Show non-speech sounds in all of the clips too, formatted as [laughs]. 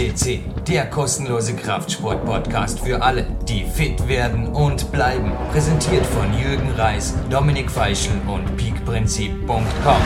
FCC, der kostenlose Kraftsport-Podcast für alle, die fit werden und bleiben. Präsentiert von Jürgen Reis, Dominik Feischl und peakprinzip.com.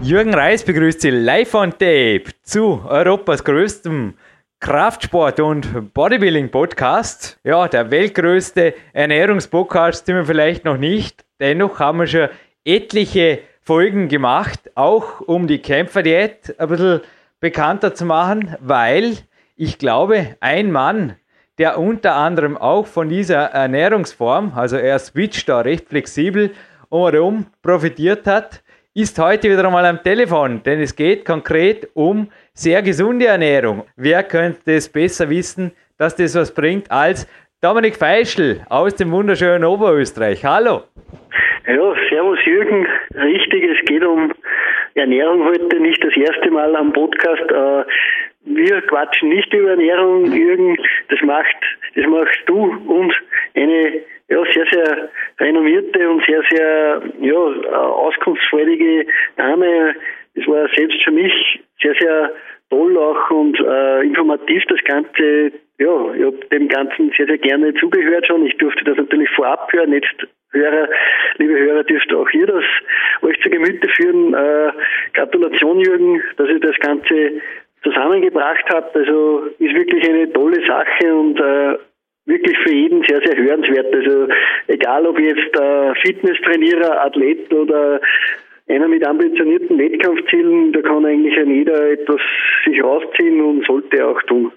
Jürgen Reis begrüßt Sie live on tape zu Europas größtem Kraftsport- und Bodybuilding-Podcast. Ja, der weltgrößte Ernährungspodcast sind wir vielleicht noch nicht. Dennoch haben wir schon etliche Folgen gemacht, auch um die Kämpferdiät ein bisschen bekannter zu machen, weil ich glaube, ein Mann, der unter anderem auch von dieser Ernährungsform, also er switcht da recht flexibel um herum, profitiert hat, ist heute wieder einmal am Telefon, denn es geht konkret um sehr gesunde Ernährung. Wer könnte es besser wissen, dass das was bringt als Dominik Feischl aus dem wunderschönen Oberösterreich. Hallo. Ja, servus Jürgen. Richtig, es geht um Ernährung heute, nicht das erste Mal am Podcast. Äh, wir quatschen nicht über Ernährung, Jürgen. Das macht, das machst du und eine ja, sehr, sehr renommierte und sehr, sehr ja, auskunftsfreudige Dame. Es war selbst für mich sehr, sehr toll auch und äh, informativ das Ganze. Ja, ich habe dem Ganzen sehr, sehr gerne zugehört schon. Ich durfte das natürlich vorab hören. Jetzt Hörer, liebe Hörer, dürft auch ihr das euch zu Gemüte führen. Äh, Gratulation, Jürgen, dass ihr das Ganze zusammengebracht habt. Also ist wirklich eine tolle Sache und äh, wirklich für jeden sehr, sehr hörenswert. Also egal ob jetzt äh, Fitnesstrainierer, Athlet oder einer mit ambitionierten Wettkampfzielen, da kann eigentlich jeder etwas sich rausziehen und sollte auch tun.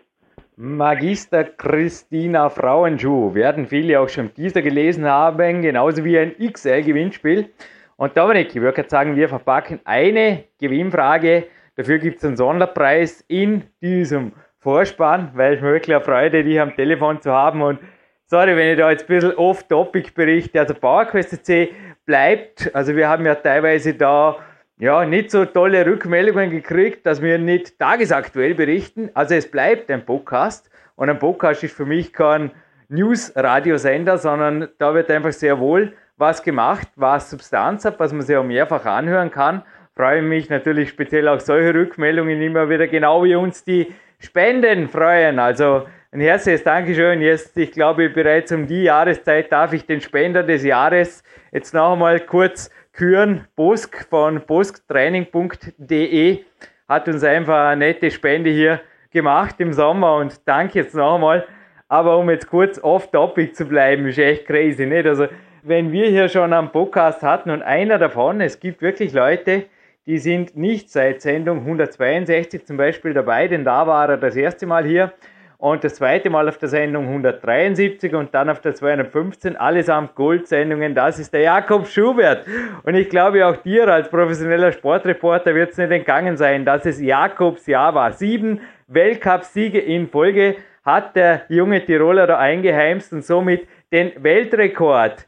Magister Christina Frauenschuh werden viele auch schon dieser gelesen haben, genauso wie ein XL-Gewinnspiel. Und Dominik, ich würde sagen, wir verpacken eine Gewinnfrage. Dafür gibt es einen Sonderpreis in diesem Vorspann, weil es mir wirklich eine Freude, dich am Telefon zu haben. Und sorry, wenn ich da jetzt ein bisschen off-topic berichte. Also PowerQuest C bleibt, also wir haben ja teilweise da ja, nicht so tolle Rückmeldungen gekriegt, dass wir nicht tagesaktuell berichten. Also es bleibt ein Podcast und ein Podcast ist für mich kein News-Radiosender, sondern da wird einfach sehr wohl was gemacht, was Substanz hat, was man sich auch mehrfach anhören kann. Freue mich natürlich speziell auch solche Rückmeldungen immer wieder, genau wie uns die Spenden freuen. Also ein herzliches Dankeschön. Jetzt, ich glaube, bereits um die Jahreszeit darf ich den Spender des Jahres jetzt noch einmal kurz Küren Bosk von bosktraining.de hat uns einfach eine nette Spende hier gemacht im Sommer und danke jetzt nochmal. Aber um jetzt kurz off-topic zu bleiben, ist echt crazy, nicht? Also, wenn wir hier schon am Podcast hatten und einer davon, es gibt wirklich Leute, die sind nicht seit Sendung 162 zum Beispiel dabei, denn da war er das erste Mal hier und das zweite Mal auf der Sendung 173 und dann auf der 215, allesamt Goldsendungen. Das ist der Jakob Schubert. Und ich glaube, auch dir als professioneller Sportreporter wird es nicht entgangen sein, dass es Jakobs Jahr war. Sieben Weltcupsiege in Folge hat der junge Tiroler da eingeheimst und somit den Weltrekord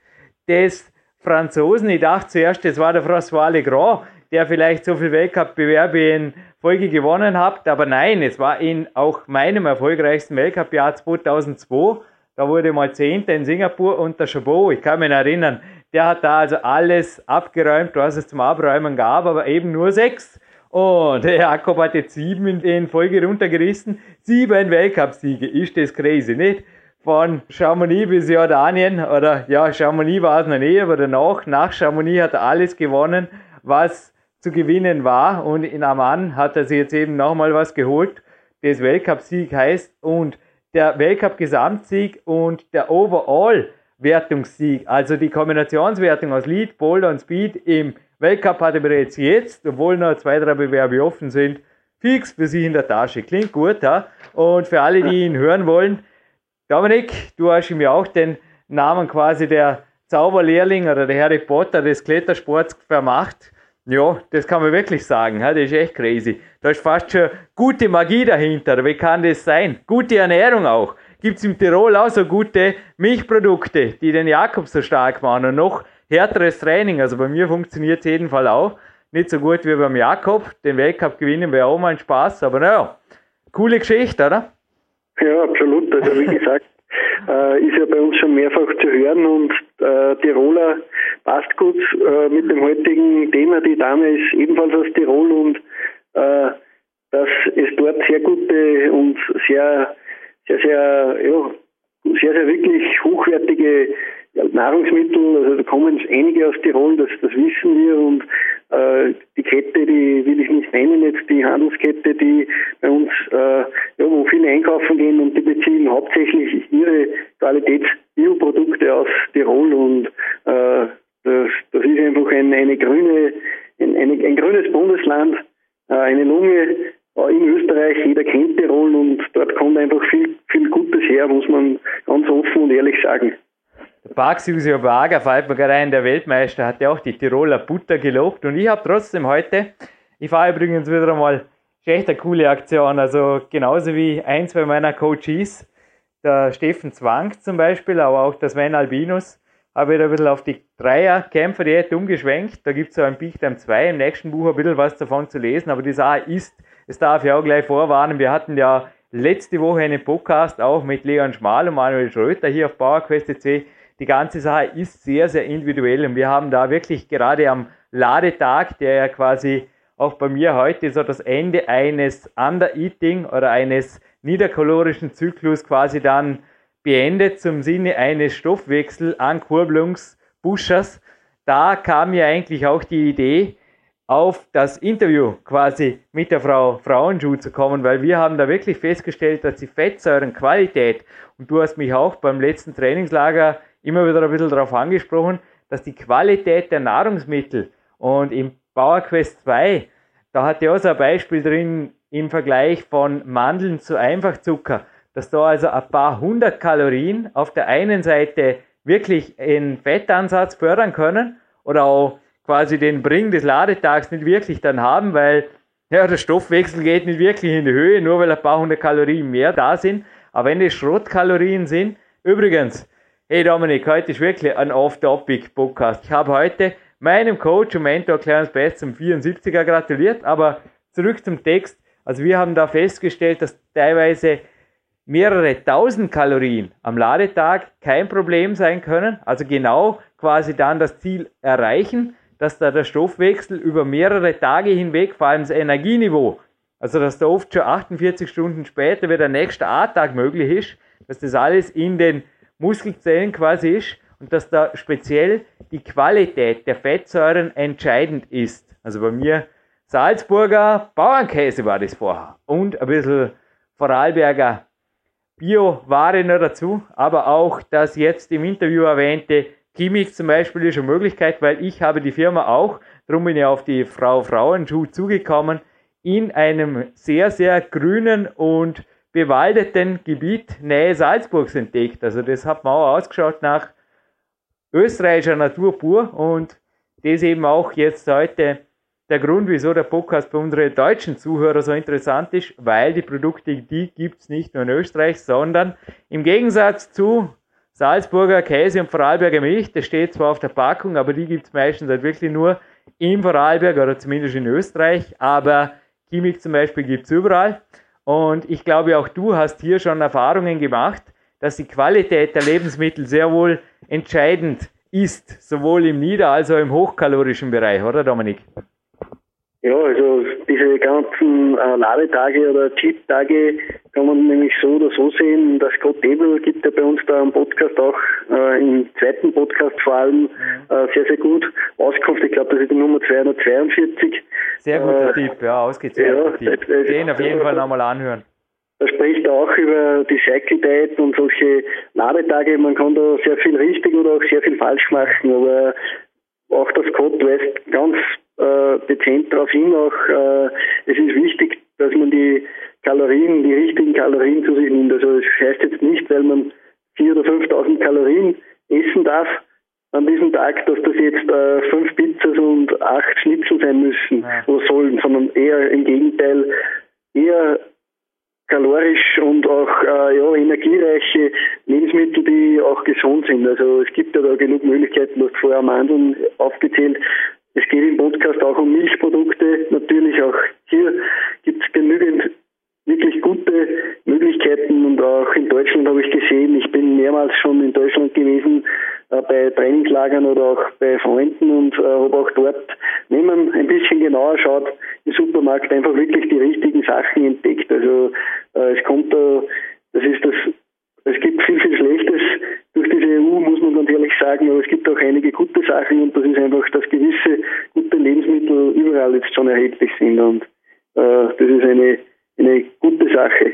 des Franzosen. Ich dachte zuerst, das war der François Legrand, der vielleicht so viel Weltcup-Bewerbe in Folge gewonnen habt. Aber nein, es war in auch meinem erfolgreichsten Weltcup-Jahr 2002. Da wurde mal Zehnter in Singapur und der Chabot, ich kann mich erinnern, der hat da also alles abgeräumt, was es zum Abräumen gab, aber eben nur sechs. Und der Jakob hat jetzt sieben in Folge runtergerissen. Sieben Weltcupsiege. Ist das crazy, nicht? Von Chamonix bis Jordanien, oder ja, Chamonix war es noch nie, aber danach, nach Chamonix hat er alles gewonnen, was zu gewinnen war. Und in Amman hat er sich jetzt eben nochmal was geholt, das Weltcup-Sieg heißt. Und der Weltcup-Gesamtsieg und der Overall-Wertungssieg, also die Kombinationswertung aus Lead, Boulder und Speed im Weltcup hat er bereits jetzt, obwohl noch zwei, drei Bewerbe offen sind, fix für sich in der Tasche. Klingt gut, ja? Und für alle, die ihn hören wollen, Dominik, du hast ihm ja auch den Namen quasi der Zauberlehrling oder der Harry Potter des Klettersports vermacht. Ja, das kann man wirklich sagen. Das ist echt crazy. Da ist fast schon gute Magie dahinter. Wie kann das sein? Gute Ernährung auch. Gibt es im Tirol auch so gute Milchprodukte, die den Jakob so stark machen und noch härteres Training. Also bei mir funktioniert es jedenfalls auch. Nicht so gut wie beim Jakob. Den Weltcup gewinnen wäre auch mal ein Spaß. Aber naja, coole Geschichte, oder? Ja, absolut. Also wie gesagt, äh, ist ja bei uns schon mehrfach zu hören und äh, Tiroler passt gut äh, mit dem heutigen Thema. Die Dame ist ebenfalls aus Tirol und äh, dass es dort sehr gute und sehr, sehr, sehr, ja, sehr, sehr wirklich hochwertige Nahrungsmittel, also da kommen einige aus Tirol, das, das wissen wir und äh, die Kette, die will ich nicht nennen jetzt, die Handelskette, die bei uns, äh, ja, wo viele einkaufen gehen und die beziehen hauptsächlich ihre Qualitäts-Bioprodukte aus Tirol und äh, das, das ist einfach ein, eine grüne, ein, eine, ein grünes Bundesland, äh, eine Lunge äh, in Österreich, jeder kennt Tirol und dort kommt einfach viel, viel Gutes her, muss man ganz offen und ehrlich sagen. Baxusio Baga, fällt mir gerade ein, der Weltmeister hat ja auch die Tiroler Butter gelobt und ich habe trotzdem heute, ich fahre übrigens wieder einmal, echt eine coole Aktion, also genauso wie ein, zwei meiner Coaches, der Steffen Zwang zum Beispiel, aber auch der Sven Albinus, habe ich da ein bisschen auf die Dreier-Kämpfer-Diät umgeschwenkt. Da gibt es so ein Bichtheim 2 im nächsten Buch ein bisschen was davon zu lesen, aber die Sache ist, das darf ich auch gleich vorwarnen, wir hatten ja letzte Woche einen Podcast auch mit Leon Schmal und Manuel Schröter hier auf PowerQuest.c die ganze Sache ist sehr, sehr individuell und wir haben da wirklich gerade am Ladetag, der ja quasi auch bei mir heute so das Ende eines Under-Eating oder eines niederkalorischen Zyklus quasi dann beendet zum Sinne eines Stoffwechselankurbelungsbuschers. Da kam mir eigentlich auch die Idee, auf das Interview quasi mit der Frau Frauenschuh zu kommen, weil wir haben da wirklich festgestellt, dass die Fettsäurenqualität, und du hast mich auch beim letzten Trainingslager immer wieder ein bisschen darauf angesprochen, dass die Qualität der Nahrungsmittel und im PowerQuest 2, da hat ja so ein Beispiel drin im Vergleich von Mandeln zu Einfachzucker, dass da also ein paar hundert Kalorien auf der einen Seite wirklich einen Fettansatz fördern können oder auch quasi den Bring des Ladetags nicht wirklich dann haben, weil ja, der Stoffwechsel geht nicht wirklich in die Höhe, nur weil ein paar hundert Kalorien mehr da sind. Aber wenn es Schrottkalorien sind, übrigens, Hey Dominik, heute ist wirklich ein Off-Topic-Podcast. Ich habe heute meinem Coach und Mentor Clarence Best zum 74er gratuliert, aber zurück zum Text. Also wir haben da festgestellt, dass teilweise mehrere tausend Kalorien am Ladetag kein Problem sein können. Also genau quasi dann das Ziel erreichen, dass da der Stoffwechsel über mehrere Tage hinweg, vor allem das Energieniveau, also dass da oft schon 48 Stunden später wieder der nächste A-Tag möglich ist, dass das alles in den Muskelzellen quasi ist und dass da speziell die Qualität der Fettsäuren entscheidend ist. Also bei mir Salzburger Bauernkäse war das vorher und ein bisschen Vorarlberger Bio-Ware noch dazu, aber auch das jetzt im Interview erwähnte Chemix zum Beispiel ist eine Möglichkeit, weil ich habe die Firma auch, darum bin ich auf die Frau Frauenschuh zugekommen, in einem sehr, sehr grünen und bewaldeten Gebiet Nähe Salzburgs entdeckt. Also das hat man auch ausgeschaut nach österreichischer Natur pur und das eben auch jetzt heute der Grund, wieso der Podcast für unsere deutschen Zuhörer so interessant ist, weil die Produkte, die gibt es nicht nur in Österreich, sondern im Gegensatz zu Salzburger Käse und Vorarlberger Milch, das steht zwar auf der Packung, aber die gibt es meistens halt wirklich nur in Vorarlberg oder zumindest in Österreich, aber Chemik zum Beispiel gibt es überall. Und ich glaube, auch du hast hier schon Erfahrungen gemacht, dass die Qualität der Lebensmittel sehr wohl entscheidend ist, sowohl im nieder- als auch im hochkalorischen Bereich, oder Dominik? Ja, also diese ganzen äh, Ladetage oder Cheat-Tage kann man nämlich so oder so sehen. Das Scott Table gibt ja bei uns da am Podcast auch äh, im zweiten Podcast vor allem mhm. äh, sehr, sehr gut Auskunft. Ich glaube, das ist die Nummer 242. Sehr guter äh, Tipp, ja, ausgezeichnet. Ja, Tipp. Den auf jeden Fall nochmal anhören. Da spricht auch über die Cycle Diet und solche Ladetage. Man kann da sehr viel richtig oder auch sehr viel falsch machen, aber auch das Code weist ganz äh, dezent darauf hin, auch äh, es ist wichtig, dass man die Kalorien, die richtigen Kalorien zu sich nimmt. Also das heißt jetzt nicht, weil man 4.000 oder 5.000 Kalorien essen darf an diesem Tag, dass das jetzt äh, fünf Pizzas und acht Schnitzel sein müssen ja. oder sollen, sondern eher im Gegenteil, eher kalorisch und auch äh, ja, energiereiche Lebensmittel, die auch gesund sind. Also es gibt ja da genug Möglichkeiten, du hast vorher Mandeln aufgezählt, es geht im Podcast auch um Milchprodukte. Natürlich auch hier gibt es genügend wirklich gute Möglichkeiten und auch in Deutschland habe ich gesehen, ich bin mehrmals schon in Deutschland gewesen äh, bei Trainingslagern oder auch bei Freunden und äh, habe auch dort, wenn man ein bisschen genauer schaut, in Supermarkt einfach wirklich die richtigen Sachen entdeckt. Also äh, es kommt da, das ist das, es gibt viel, viel Schlechtes diese EU, muss man ganz ehrlich sagen, aber es gibt auch einige gute Sachen und das ist einfach, dass gewisse gute Lebensmittel überall jetzt schon erhältlich sind und äh, das ist eine, eine gute Sache.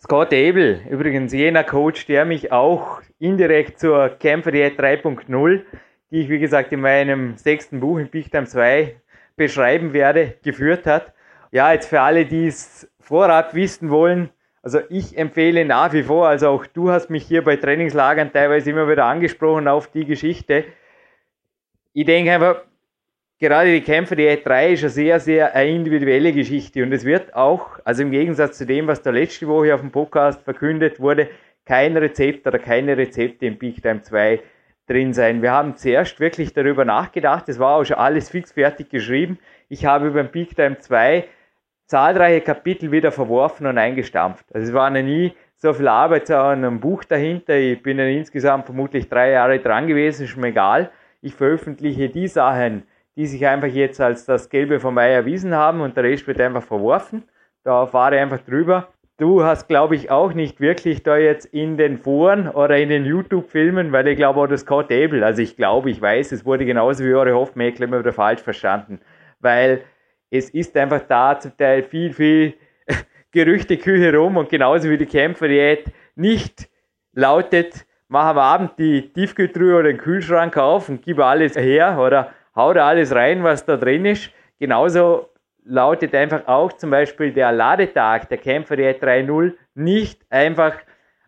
Scott Abel, übrigens jener Coach, der mich auch indirekt zur Kämpfer Diät 3.0, die ich wie gesagt in meinem sechsten Buch in Big Time 2 beschreiben werde, geführt hat. Ja, jetzt für alle, die es vorab wissen wollen, also ich empfehle nach wie vor, also auch du hast mich hier bei Trainingslagern teilweise immer wieder angesprochen auf die Geschichte. Ich denke einfach, gerade die Kämpfe der E3 ist eine sehr, sehr eine individuelle Geschichte und es wird auch, also im Gegensatz zu dem, was da letzte Woche auf dem Podcast verkündet wurde, kein Rezept oder keine Rezepte im Big Time 2 drin sein. Wir haben zuerst wirklich darüber nachgedacht, es war auch schon alles fix fertig geschrieben. Ich habe beim Big Time 2 zahlreiche Kapitel wieder verworfen und eingestampft. Also es war noch nie so viel Arbeit an einem Buch dahinter. Ich bin dann insgesamt vermutlich drei Jahre dran gewesen, ist mir egal. Ich veröffentliche die Sachen, die sich einfach jetzt als das Gelbe vom Ei erwiesen haben und der Rest wird einfach verworfen. Da fahre ich einfach drüber. Du hast, glaube ich, auch nicht wirklich da jetzt in den Foren oder in den YouTube-Filmen, weil ich glaube auch das Scott Abel, also ich glaube, ich weiß, es wurde genauso wie eure Hofmäkler immer wieder falsch verstanden, weil es ist einfach da zum Teil viel, viel [laughs] Gerüchteküche rum und genauso wie die Kämpferdiät nicht lautet, mach am Abend die Tiefkühltruhe oder den Kühlschrank auf und gib alles her oder hau da alles rein, was da drin ist. Genauso lautet einfach auch zum Beispiel der Ladetag der Kämpferdiät 3.0 nicht einfach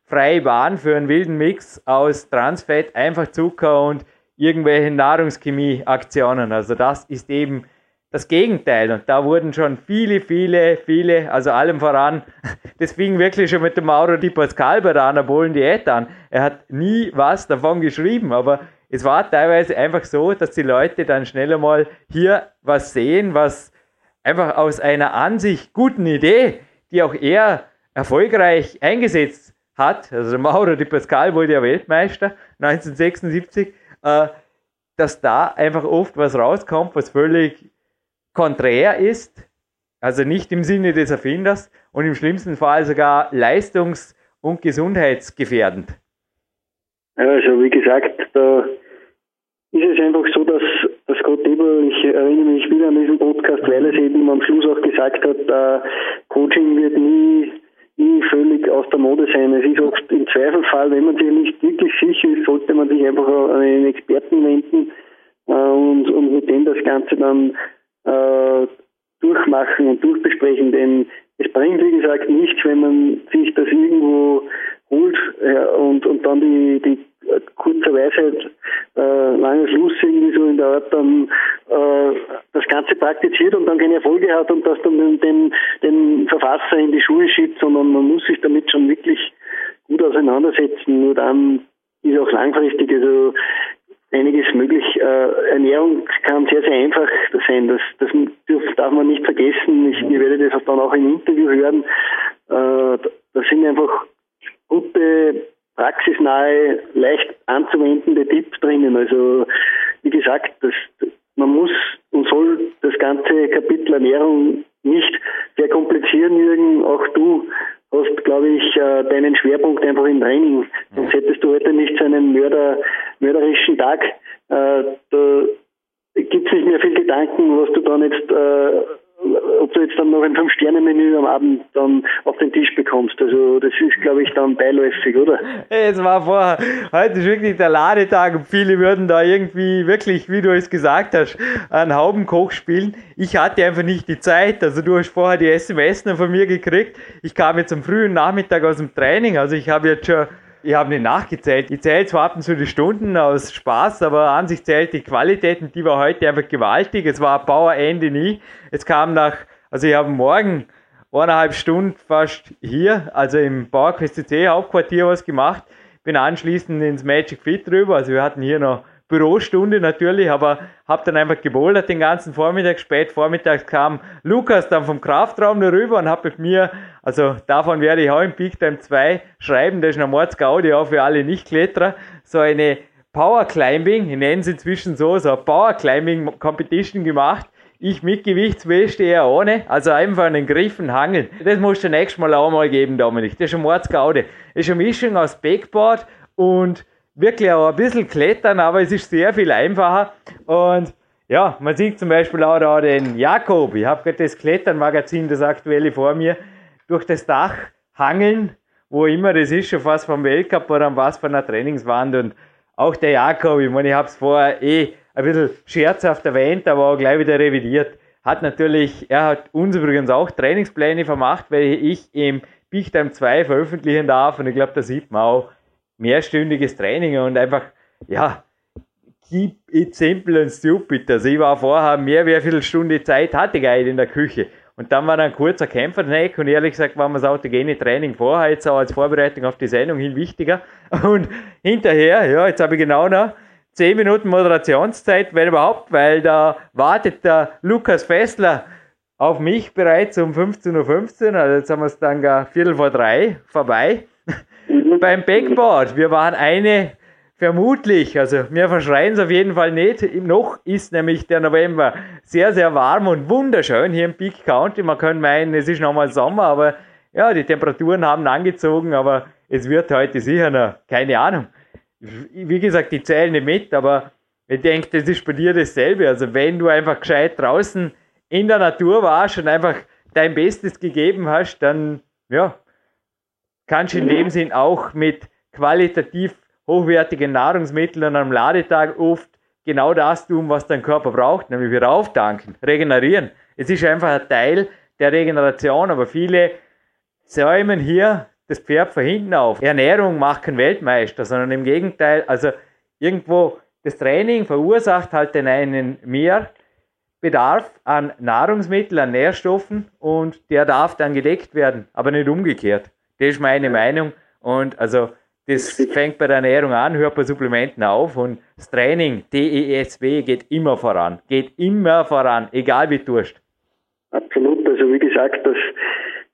freie Bahn für einen wilden Mix aus Transfett, einfach Zucker und irgendwelchen Nahrungschemieaktionen. Also das ist eben das Gegenteil. Und da wurden schon viele, viele, viele, also allem voran, [laughs] das fing wirklich schon mit dem Mauro Di Pascal bei der Anabolen Diät an. Er hat nie was davon geschrieben, aber es war teilweise einfach so, dass die Leute dann schneller mal hier was sehen, was einfach aus einer an sich guten Idee, die auch er erfolgreich eingesetzt hat, also Mauro Di Pascal wurde ja Weltmeister 1976, äh, dass da einfach oft was rauskommt, was völlig konträr ist, also nicht im Sinne des Erfinders und im schlimmsten Fall sogar leistungs- und gesundheitsgefährdend. Also wie gesagt, da ist es einfach so, dass, Gott Eber, ich erinnere mich wieder an diesen Podcast, weil es eben am Schluss auch gesagt hat, äh, Coaching wird nie, nie völlig aus der Mode sein. Es ist oft im Zweifelfall, wenn man sich nicht wirklich sicher ist, sollte man sich einfach an einen Experten wenden äh, und, und mit dem das Ganze dann äh, durchmachen und durchbesprechen, denn es bringt, wie gesagt, nichts, wenn man sich das irgendwo holt ja, und, und dann die, die kurze Weisheit, äh, langer Schluss irgendwie so in der Art dann äh, das Ganze praktiziert und dann keine Erfolge hat und das dann den, den, den Verfasser in die Schuhe schiebt, sondern man muss sich damit schon wirklich gut auseinandersetzen. Nur dann ist auch langfristig, also einiges möglich. Äh, Ernährung kann sehr, sehr einfach sein. Das, das darf man nicht vergessen. Ich, ihr werdet das dann auch im Interview hören. Äh, da sind einfach gute, praxisnahe, leicht anzuwendende Tipps drinnen. Also wie gesagt, das, man muss und soll das ganze Kapitel Ernährung nicht verkomplizieren, Jürgen. Auch du hast, glaube ich, äh, deinen Schwerpunkt einfach im Training. Sonst hättest du heute nicht so einen Mörder, mörderischen Tag. Äh, da gibt es nicht mehr viel Gedanken, was du dann jetzt äh, ob du jetzt dann noch ein Fünf-Sterne-Menü am Abend dann auf den Tisch bekommst. Also das ist, glaube ich, dann beiläufig, oder? Es war vorher, heute ist wirklich der Ladetag und viele würden da irgendwie wirklich, wie du es gesagt hast, einen Haubenkoch spielen. Ich hatte einfach nicht die Zeit. Also du hast vorher die SMS noch von mir gekriegt. Ich kam jetzt am frühen Nachmittag aus dem Training. Also ich habe jetzt schon ich habe nicht nachgezählt. Ich zähle zwar ab und zu die Stunden aus Spaß, aber an sich zählt die Qualität und die war heute einfach gewaltig. Es war Powerende nie. Es kam nach, also ich habe morgen eineinhalb Stunden fast hier, also im PowerQuest CC Hauptquartier was gemacht. Bin anschließend ins Magic Fit rüber. Also wir hatten hier noch Bürostunde natürlich, aber habe dann einfach gebouldert den ganzen Vormittag. Spät vormittags kam Lukas dann vom Kraftraum rüber und hat mit mir, also davon werde ich auch im Peak Time 2 schreiben, das ist ein Mordsgaudi auch für alle Nicht-Kletterer, so eine Power Climbing, ich nenne es inzwischen so, so eine Power Climbing Competition gemacht Ich mit Gewichtsweste eher ohne. Also einfach an den Griffen hangeln. Das musst du nächstes Mal auch mal geben, Dominik. Das ist ein Mordsgaude. Das ist eine Mischung aus Backboard und wirklich auch ein bisschen klettern, aber es ist sehr viel einfacher. Und ja, man sieht zum Beispiel auch da den Jakob. Ich habe gerade das Kletternmagazin, das aktuelle vor mir, durch das Dach hangeln, wo immer das ist, schon fast vom Weltcup oder was von einer Trainingswand. Und auch der Jakob, ich meine, ich habe es vorher eh ein bisschen scherzhaft erwähnt, aber auch gleich wieder revidiert. Hat natürlich, er hat uns übrigens auch Trainingspläne vermacht, weil ich im Time 2 veröffentlichen darf. Und ich glaube, da sieht man auch mehrstündiges Training und einfach, ja, keep it simple and stupid. Also ich war vorher mehr wie eine Viertelstunde Zeit, hatte ich in der Küche. Und dann war ein kurzer Kämpferneck und ehrlich gesagt war mir das autogene Training vorher jetzt auch als Vorbereitung auf die Sendung hin wichtiger. [laughs] Und hinterher, ja, jetzt habe ich genau noch 10 Minuten Moderationszeit, wenn überhaupt, weil da wartet der Lukas Fessler auf mich bereits um 15.15 Uhr. Also jetzt haben wir es dann gar Viertel vor drei vorbei. Mhm. Beim Backboard. Wir waren eine, vermutlich, also wir verschreien es auf jeden Fall nicht. Noch ist nämlich der November sehr, sehr warm und wunderschön hier im Peak County. Man könnte meinen, es ist nochmal Sommer, aber ja, die Temperaturen haben angezogen, aber es wird heute sicher noch, keine Ahnung, wie gesagt, die zählen nicht mit, aber ich denke, das ist bei dir dasselbe. Also wenn du einfach gescheit draußen in der Natur warst und einfach dein Bestes gegeben hast, dann ja, kannst du in dem Sinn auch mit qualitativ hochwertigen Nahrungsmitteln einem Ladetag oft genau das tun, was dein Körper braucht, nämlich wieder auftanken, regenerieren. Es ist einfach ein Teil der Regeneration, aber viele säumen hier das Pferd von hinten auf. Ernährung macht keinen Weltmeister, sondern im Gegenteil, also irgendwo das Training verursacht halt den einen mehr Bedarf an Nahrungsmitteln, an Nährstoffen und der darf dann gedeckt werden, aber nicht umgekehrt. Das ist meine Meinung und also das [laughs] fängt bei der Ernährung an, hört bei Supplementen auf und das Training, DESW, geht immer voran. Geht immer voran, egal wie du tust. Absolut, also wie gesagt, das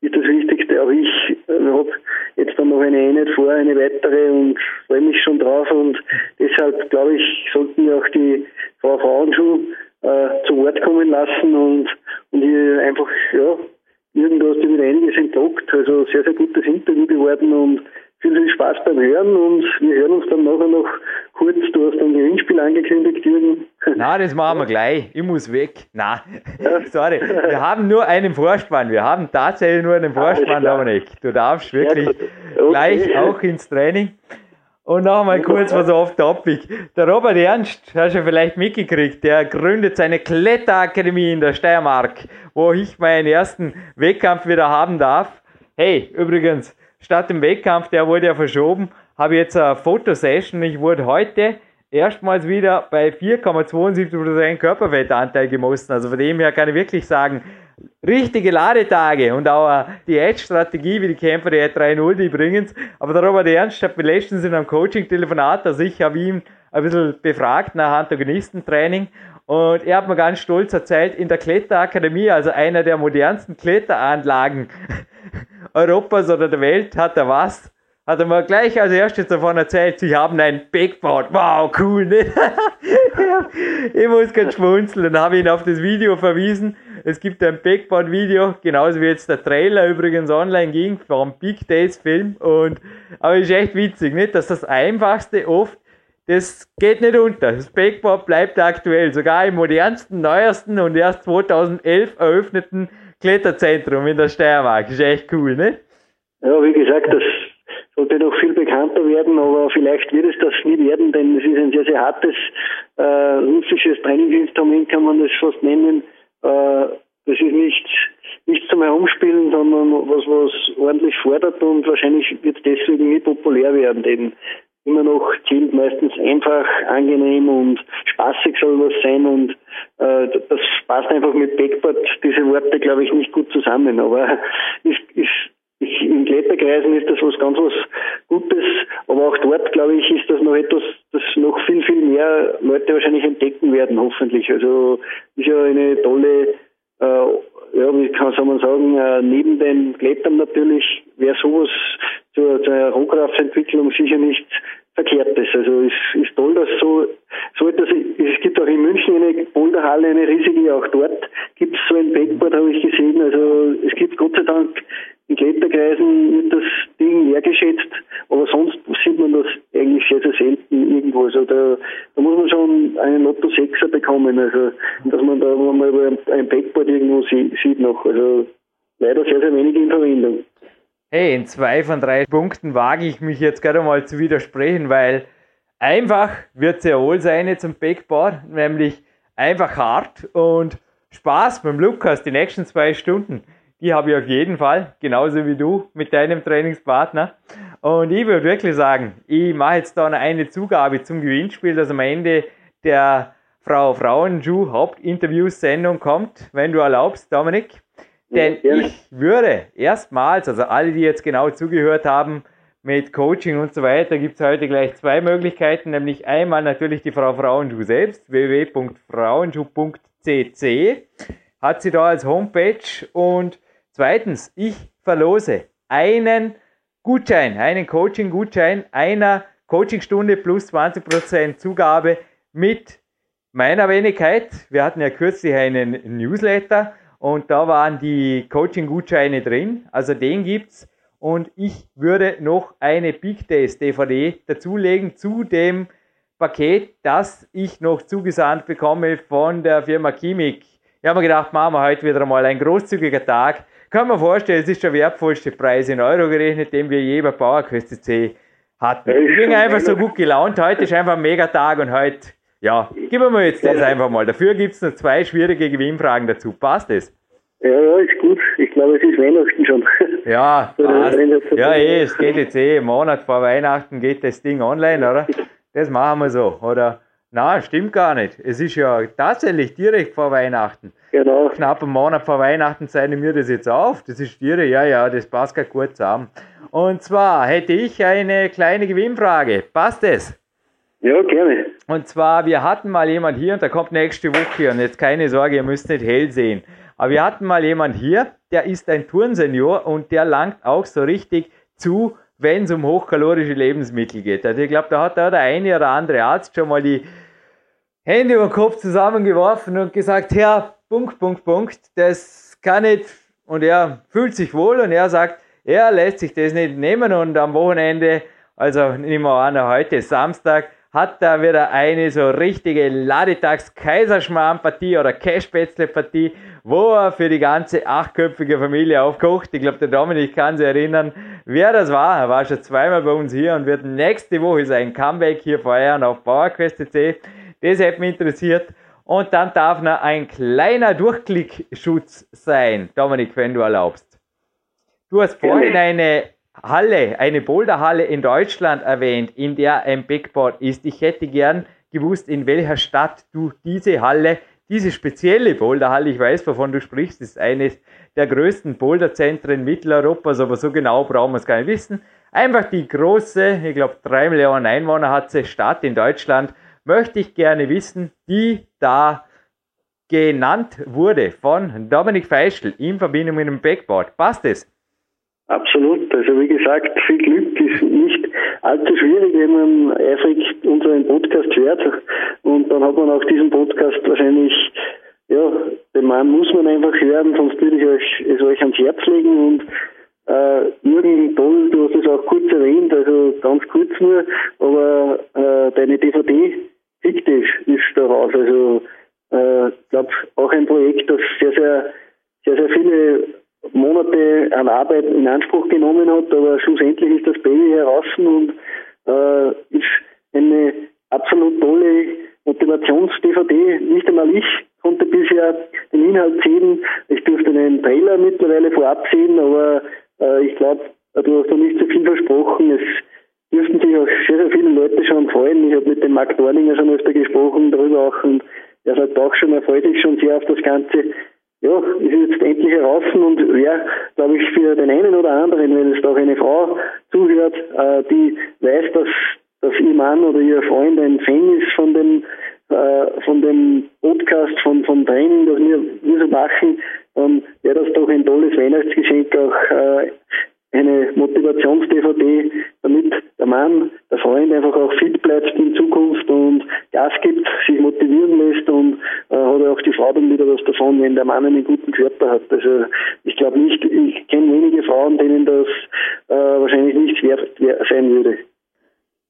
ist das Wichtigste. Auch ich äh, habe jetzt dann noch eine Einheit vor, eine weitere und freue mich schon drauf. Und deshalb glaube ich, sollten wir auch die Frau Frauen schon äh, zu Wort kommen lassen und, und hier einfach, ja, irgendwo hast du wieder einiges entdockt. Also sehr, sehr gutes Interview geworden und viel, viel Spaß beim Hören und wir hören uns dann nachher noch kurz. Du hast ein Gewinnspiel angekündigt, Jürgen. [laughs] Na, das machen wir gleich. Ich muss weg. Na, ja. [laughs] sorry. Wir haben nur einen Vorspann. Wir haben tatsächlich nur einen Vorspann, Dominik. Du darfst wirklich okay. gleich auch ins Training. Und noch einmal kurz was auf Topic. Der Robert Ernst, hast du vielleicht mitgekriegt, der gründet seine Kletterakademie in der Steiermark, wo ich meinen ersten Wettkampf wieder haben darf. Hey, übrigens, statt dem Wettkampf, der wurde ja verschoben, habe ich jetzt eine Fotosession. Ich wurde heute erstmals wieder bei 4,72% Körperfettanteil gemessen. Also von dem her kann ich wirklich sagen, richtige Ladetage und auch eine Diätstrategie wie die Kämpfer der 3.0, die bringen. Aber der Robert Ernst hat mir letztens in einem Coaching-Telefonat, also ich habe ihn ein bisschen befragt nach Antagonistentraining und er hat mir ganz stolz erzählt, in der Kletterakademie, also einer der modernsten Kletteranlagen [laughs] Europas oder der Welt, hat er was? Hat er mir gleich als erstes davon erzählt, sie haben ein Backboard. Wow, cool, ne? [laughs] ich muss ganz schmunzeln. Dann habe ich ihn auf das Video verwiesen. Es gibt ein Backboard-Video, genauso wie jetzt der Trailer übrigens online ging, vom Big Days Film. Und, aber ist echt witzig, nicht? Dass das Einfachste oft das geht nicht unter. Das Backboard bleibt aktuell, sogar im modernsten, neuesten und erst 2011 eröffneten Kletterzentrum in der Steiermark. Ist echt cool, ne? Ja, wie gesagt, das sollte noch viel bekannter werden, aber vielleicht wird es das nie werden, denn es ist ein sehr, sehr hartes äh, russisches Trainingsinstrument, kann man das fast nennen. Äh, das ist nicht, nicht zum Herumspielen, sondern was, was ordentlich fordert und wahrscheinlich wird es deswegen nie populär werden, denn immer noch zählt meistens einfach, angenehm und spaßig soll was sein und äh, das passt einfach mit Backboard, diese Worte glaube ich nicht gut zusammen, aber [laughs] ist, ist in Kletterkreisen ist das was ganz was Gutes, aber auch dort, glaube ich, ist das noch etwas, das noch viel, viel mehr Leute wahrscheinlich entdecken werden, hoffentlich. Also ist ja eine tolle, äh, ja, wie kann man sagen, äh, neben den Klettern natürlich wäre sowas zur, zur Rohkraftentwicklung sicher nicht Verkehrtes. Also es ist toll, dass so, so etwas, es gibt auch in München eine Boulderhalle, eine riesige auch dort gibt es so ein Backboard, habe ich gesehen. Also es gibt Gott sei Dank in Kletterkreisen wird das Ding wertgeschätzt, aber sonst sieht man das eigentlich sehr, sehr selten irgendwo. Also da, da muss man schon einen Lotto 6er bekommen, also dass man da mal ein Backboard irgendwo sieht noch. Also leider sehr, sehr wenig in Verwendung. Hey, in zwei von drei Punkten wage ich mich jetzt gerade mal zu widersprechen, weil einfach wird sehr wohl sein jetzt im Backboard, nämlich einfach hart und Spaß beim Lukas die nächsten zwei Stunden die habe ich auf jeden Fall, genauso wie du mit deinem Trainingspartner. Und ich würde wirklich sagen, ich mache jetzt da eine Zugabe zum Gewinnspiel, das am Ende der Frau Frauenschuh Hauptinterviewsendung kommt, wenn du erlaubst, Dominik. Denn ja, ich würde erstmals, also alle, die jetzt genau zugehört haben, mit Coaching und so weiter, gibt es heute gleich zwei Möglichkeiten, nämlich einmal natürlich die Frau Frauenschuh selbst, www.frauenschuh.cc hat sie da als Homepage und Zweitens, ich verlose einen Gutschein, einen Coaching-Gutschein einer Coachingstunde plus 20% Zugabe mit meiner Wenigkeit. Wir hatten ja kürzlich einen Newsletter und da waren die Coaching-Gutscheine drin. Also den gibt's. Und ich würde noch eine Big Days DVD dazulegen zu dem Paket, das ich noch zugesandt bekomme von der Firma Chemik. Ich habe mir gedacht, machen wir heute wieder mal ein großzügiger Tag kann man vorstellen, es ist der wertvollste Preis in Euro gerechnet, den wir je bei PowerQuest C hatten. Ich bin einfach so gut gelaunt. Heute ist einfach ein Megatag und heute, ja, geben wir jetzt das einfach mal. Dafür gibt es noch zwei schwierige Gewinnfragen dazu. Passt das? Ja, ja, ist gut. Ich glaube, es ist Weihnachten schon. Ja, [laughs] passt. Ja, eh, es geht jetzt eh, im Monat vor Weihnachten geht das Ding online, oder? [laughs] Das machen wir so, oder? Nein, stimmt gar nicht. Es ist ja tatsächlich direkt vor Weihnachten. Genau. Knapp einen Monat vor Weihnachten zeichnen wir das jetzt auf. Das ist direkt, ja, ja, das passt gar gut zusammen. Und zwar hätte ich eine kleine Gewinnfrage. Passt es? Ja, gerne. Und zwar, wir hatten mal jemand hier und der kommt nächste Woche und jetzt keine Sorge, ihr müsst nicht hell sehen. Aber wir hatten mal jemand hier, der ist ein Turnsenior und der langt auch so richtig zu, wenn es um hochkalorische Lebensmittel geht. Also ich glaube, da hat da der eine oder andere Arzt schon mal die Hände über den Kopf zusammengeworfen und gesagt, Herr, Punkt, Punkt, Punkt, das kann nicht. Und er fühlt sich wohl und er sagt, er lässt sich das nicht nehmen und am Wochenende, also nehmen wir an, heute ist Samstag, hat da wieder eine so richtige Ladetags-Kaiserschmarrn-Partie oder Cashpätzle-Partie, wo er für die ganze achtköpfige Familie aufkocht. Ich glaube, der Dominik kann sich erinnern, wer das war. Er war schon zweimal bei uns hier und wird nächste Woche sein Comeback hier feiern auf PowerQuest.c. Das hätte mich interessiert. Und dann darf noch ein kleiner Durchklickschutz sein, Dominik, wenn du erlaubst. Du hast vorhin eine Halle, eine Boulderhalle in Deutschland erwähnt, in der ein Backboard ist. Ich hätte gern gewusst, in welcher Stadt du diese Halle, diese spezielle Boulderhalle, ich weiß, wovon du sprichst, ist eines der größten Boulderzentren Mitteleuropas, aber so genau brauchen wir es gar nicht wissen. Einfach die große, ich glaube, drei Millionen Einwohner hat sie, Stadt in Deutschland möchte ich gerne wissen, die da genannt wurde von Dominik Feischl in Verbindung mit dem Backboard. Passt es? Absolut. Also wie gesagt, viel Glück ist nicht allzu schwierig, wenn man eifrig unseren Podcast hört. Und dann hat man auch diesen Podcast wahrscheinlich, ja, den Mann muss man einfach hören, sonst würde ich euch, es euch ans Herz legen. Und äh, Jürgen, toll, du hast es auch kurz erwähnt, also ganz kurz nur, aber äh, deine DVD fiktiv ist daraus. Also äh, ich glaube auch ein Projekt, das sehr, sehr, sehr, sehr viele Monate an Arbeit in Anspruch genommen hat, aber schlussendlich ist das Baby heraus und äh, ist eine absolut tolle Motivations-DVD. Nicht einmal ich konnte bisher den Inhalt sehen. Ich durfte einen Trailer mittlerweile vorab sehen, aber äh, ich glaube, du hast noch nicht so viel versprochen. Es dürften sich auch sehr, sehr viele Leute schon freuen. Ich habe mit dem Marc Dorninger schon öfter gesprochen darüber auch und er sagt auch schon, er freut sich schon sehr auf das Ganze. Ja, ist jetzt endlich heraus und wäre, glaube ich, für den einen oder anderen, wenn es da auch eine Frau zuhört, äh, die weiß, dass, dass ihr Mann oder ihr Freund ein Fan ist von dem, äh, von dem Podcast, von, vom Training, das wir, wir so machen, dann wäre das doch ein tolles Weihnachtsgeschenk auch äh, eine Motivations-DVD, damit der Mann, der Freund einfach auch fit bleibt in Zukunft und Gas gibt, sich motivieren lässt und äh, hat auch die Frau Frau dann wieder was davon, wenn der Mann einen guten Körper hat. Also ich glaube nicht, ich kenne wenige Frauen, denen das äh, wahrscheinlich nicht wert sein würde.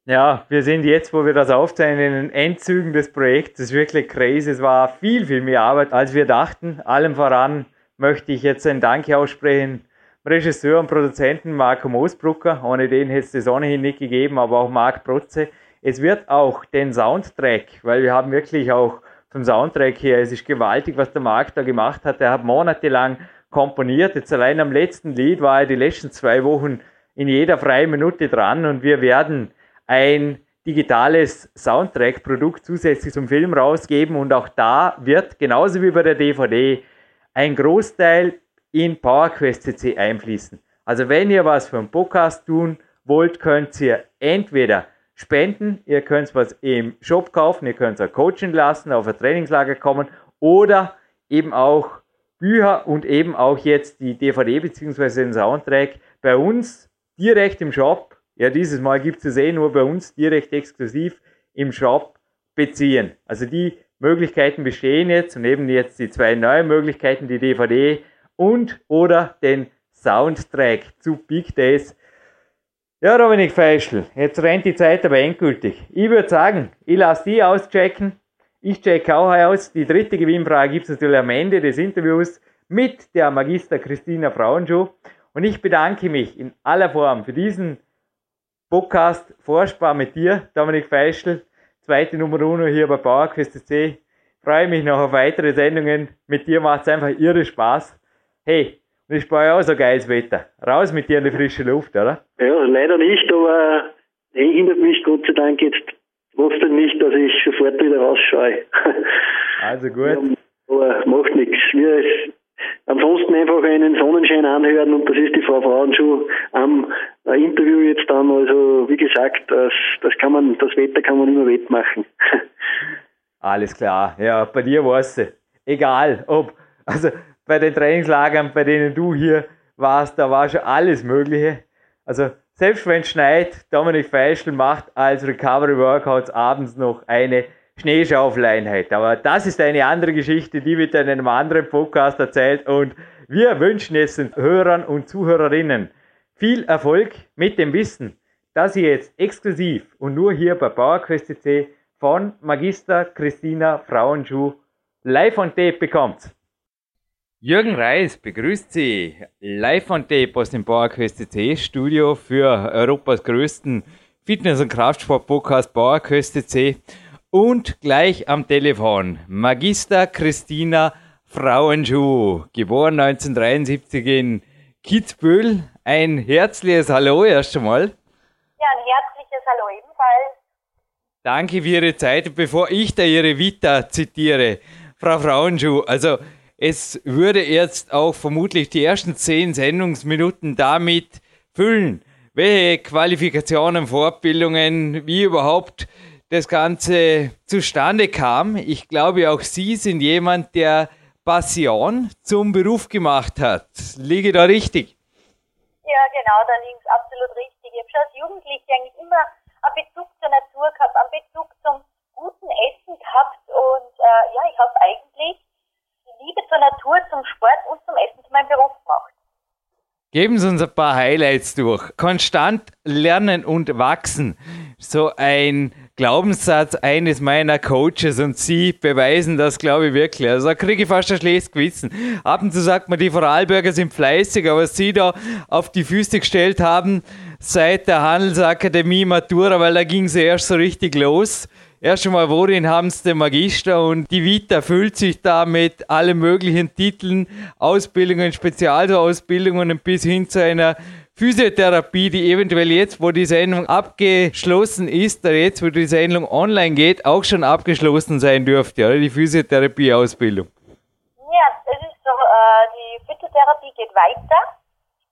Ja, wir sind jetzt, wo wir das aufzeichnen, in den Endzügen des Projekts. Das ist wirklich crazy. Es war viel, viel mehr Arbeit, als wir dachten. Allem voran möchte ich jetzt ein Danke aussprechen. Regisseur und Produzenten Marco Moosbrucker. Ohne den hätte es das ohnehin nicht gegeben, aber auch Marc Protze. Es wird auch den Soundtrack, weil wir haben wirklich auch vom Soundtrack her, es ist gewaltig, was der Marc da gemacht hat. Er hat monatelang komponiert. Jetzt allein am letzten Lied war er die letzten zwei Wochen in jeder freien Minute dran und wir werden ein digitales Soundtrack-Produkt zusätzlich zum Film rausgeben und auch da wird, genauso wie bei der DVD, ein Großteil in PowerQuest CC einfließen. Also wenn ihr was für einen Podcast tun wollt, könnt ihr entweder spenden, ihr könnt was im Shop kaufen, ihr könnt ein Coaching lassen, auf ein Trainingslager kommen oder eben auch Bücher und eben auch jetzt die DVD bzw. den Soundtrack bei uns direkt im Shop ja, dieses Mal gibt es eh nur bei uns direkt exklusiv im Shop beziehen. Also die Möglichkeiten bestehen jetzt und eben jetzt die zwei neuen Möglichkeiten, die DVD und oder den Soundtrack zu Big Days. Ja, Dominik Feischl, jetzt rennt die Zeit aber endgültig. Ich würde sagen, ich lasse die auschecken. Ich checke auch aus. Die dritte Gewinnfrage gibt es natürlich am Ende des Interviews mit der Magister Christina Frauenschuh. Und ich bedanke mich in aller Form für diesen Podcast Vorspar mit dir, Dominik Feischl, zweite Nummer uno hier bei PowerQuest C. Freue mich noch auf weitere Sendungen. Mit dir macht es einfach irre Spaß. Hey, und ich bei auch so geiles Wetter. Raus mit dir in die frische Luft, oder? Ja, leider nicht, aber hindert mich Gott sei Dank jetzt trotzdem nicht, dass ich sofort wieder rausschaue. [laughs] Also gut. aber macht nichts. Mir ist ansonsten einfach einen Sonnenschein anhören und das ist die Frau Frauenschuh am Interview jetzt dann. Also wie gesagt, das, das kann man, das Wetter kann man immer wettmachen. [laughs] Alles klar. Ja, bei dir war's egal, ob, also bei den Trainingslagern, bei denen du hier warst, da war schon alles Mögliche. Also selbst wenn es schneit, Dominik Feischl macht als Recovery Workouts abends noch eine Schneeschaufleinheit. Aber das ist eine andere Geschichte, die wird in einem anderen Podcast erzählt. Und wir wünschen jetzt den Hörern und Zuhörerinnen viel Erfolg mit dem Wissen, das ihr jetzt exklusiv und nur hier bei PowerQuest C von Magister Christina Frauenschuh live on tape bekommt. Jürgen Reis begrüßt Sie live on tape aus dem PowerQuest C Studio für Europas größten Fitness- und Kraftsport-Podcast PowerQuest C. Und gleich am Telefon Magister Christina Frauenschuh, geboren 1973 in Kitzbühel. Ein herzliches Hallo erst einmal. Ja, ein herzliches Hallo ebenfalls. Danke für Ihre Zeit. Bevor ich da Ihre Vita zitiere, Frau Frauenschuh, also es würde jetzt auch vermutlich die ersten zehn Sendungsminuten damit füllen, welche Qualifikationen, Fortbildungen, wie überhaupt das Ganze zustande kam. Ich glaube, auch Sie sind jemand, der Passion zum Beruf gemacht hat. Liege da richtig? Ja, genau, da liegt es absolut richtig. Ich habe schon als Jugendliche eigentlich immer einen Bezug zur Natur gehabt, einen Bezug zum guten Essen gehabt und äh, ja, ich habe eigentlich die Liebe zur Natur, zum Sport und zum Essen zu meinem Beruf gemacht. Geben Sie uns ein paar Highlights durch. Konstant lernen und wachsen. So ein Glaubenssatz eines meiner Coaches und sie beweisen das, glaube ich, wirklich. Also da kriege ich fast ein schlechtes Gewissen. Ab und zu sagt man, die Vorarlberger sind fleißig, aber was sie da auf die Füße gestellt haben seit der Handelsakademie Matura, weil da ging sie erst so richtig los. Erst einmal, worin haben sie den Magister und die Vita füllt sich da mit allen möglichen Titeln, Ausbildungen, Spezialausbildungen bis hin zu einer Physiotherapie, die eventuell jetzt, wo die Sendung abgeschlossen ist, oder jetzt, wo die Sendung online geht, auch schon abgeschlossen sein dürfte, oder? Die Physiotherapie-Ausbildung. Ja, es ist so, äh, die Physiotherapie geht weiter.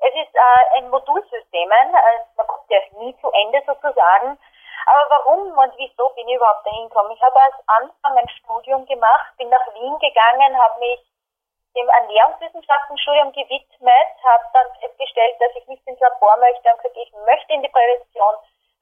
Es ist äh, ein Modulsystem, äh, man kommt ja nie zu Ende sozusagen. Aber warum und wieso bin ich überhaupt dahin gekommen? Ich habe als Anfang ein Studium gemacht, bin nach Wien gegangen, habe mich dem Ernährungswissenschaftenstudium gewidmet, habe dann festgestellt, dass ich nicht ins Labor möchte und gesagt, ich möchte in die Prävention,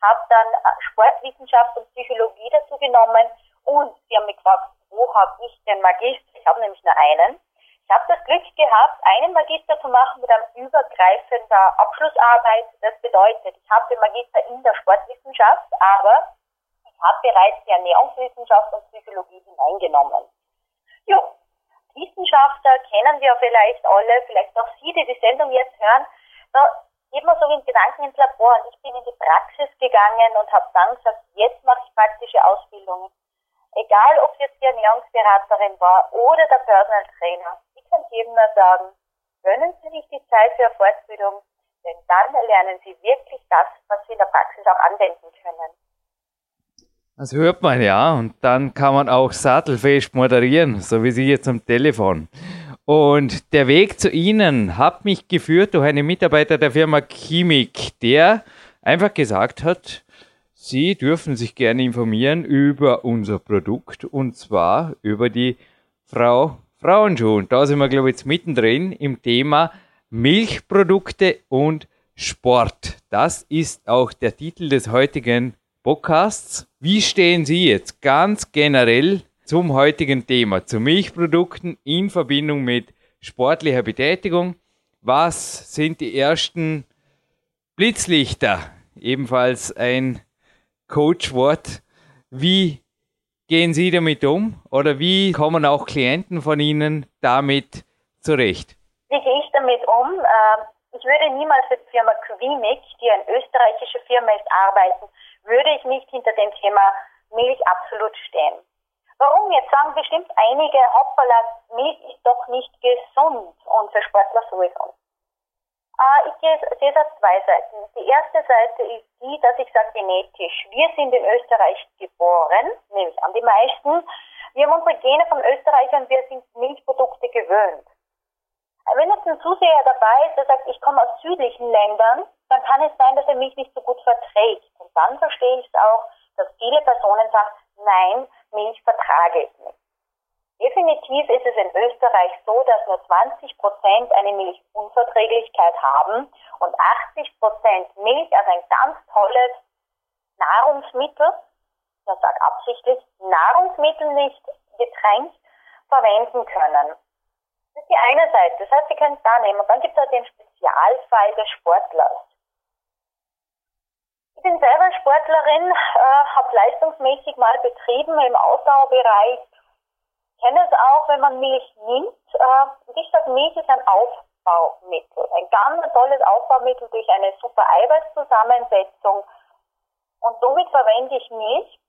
habe dann äh, Sportwissenschaft und Psychologie dazu genommen und sie haben mich gefragt, wo habe ich den Magister? Ich habe nämlich nur einen. Ich habe das Glück gehabt, einen Magister zu machen mit einem übergreifender Abschlussarbeit. Das bedeutet, ich habe den Magister in der Sportwissenschaft, aber ich habe bereits die Ernährungswissenschaft und Psychologie hineingenommen. Jo, Wissenschaftler kennen wir vielleicht alle, vielleicht auch Sie, die die Sendung jetzt hören. Da geht man so in Gedanken ins Labor und ich bin in die Praxis gegangen und habe dann gesagt, jetzt mache ich praktische Ausbildungen. Egal, ob jetzt die Ernährungsberaterin war oder der Personal Trainer. Ich kann jedem nur sagen, gönnen Sie sich die Zeit für Fortbildung, denn dann lernen Sie wirklich das, was Sie in der Praxis auch anwenden können. Das hört man ja und dann kann man auch sattelfest moderieren, so wie Sie jetzt am Telefon. Und der Weg zu Ihnen hat mich geführt durch einen Mitarbeiter der Firma Chemik, der einfach gesagt hat, Sie dürfen sich gerne informieren über unser Produkt und zwar über die Frau Frauenschuh. Und da sind wir, glaube ich, jetzt mittendrin im Thema Milchprodukte und Sport. Das ist auch der Titel des heutigen Podcasts. Wie stehen Sie jetzt ganz generell zum heutigen Thema, zu Milchprodukten in Verbindung mit sportlicher Betätigung. Was sind die ersten Blitzlichter? Ebenfalls ein Coachwort. Wie gehen Sie damit um oder wie kommen auch Klienten von Ihnen damit zurecht? Wie gehe ich damit um? Ähm, ich würde niemals für die Firma Quimic, die eine österreichische Firma ist, arbeiten, würde ich nicht hinter dem Thema Milch absolut stehen. Warum? Jetzt sagen bestimmt einige, hoppala, Milch ist doch nicht gesund und für Sportler sowieso. Äh, ich sehe das zwei Seiten. Die erste Seite ist die, dass ich sage genetisch. Wir sind in Österreich geboren, nämlich an die meisten. Wir haben unsere Gene von Österreich und wir sind Milchprodukte gewöhnt. Wenn jetzt ein Zuseher dabei ist, der sagt, ich komme aus südlichen Ländern, dann kann es sein, dass er Milch nicht so gut verträgt. Und dann verstehe ich es auch, dass viele Personen sagen, nein, Milch vertrage ich nicht. Definitiv ist es in Österreich so, dass nur 20 Prozent eine Milchunverträglichkeit haben und 80 Prozent Milch als ein ganz tolles Nahrungsmittel, ich sage absichtlich, Nahrungsmittel nicht Getränk verwenden können. Das ist die eine Seite, das heißt, Sie können es da nehmen. Und dann gibt es halt den Spezialfall des Sportlers. Ich bin selber Sportlerin, äh, habe leistungsmäßig mal betrieben im Ausdauerbereich. Kenne es auch, wenn man Milch nimmt. Äh, ich sage, Milch ist ein Aufbaumittel, ein ganz tolles Aufbaumittel durch eine super Eiweißzusammensetzung. Und somit verwende ich Milch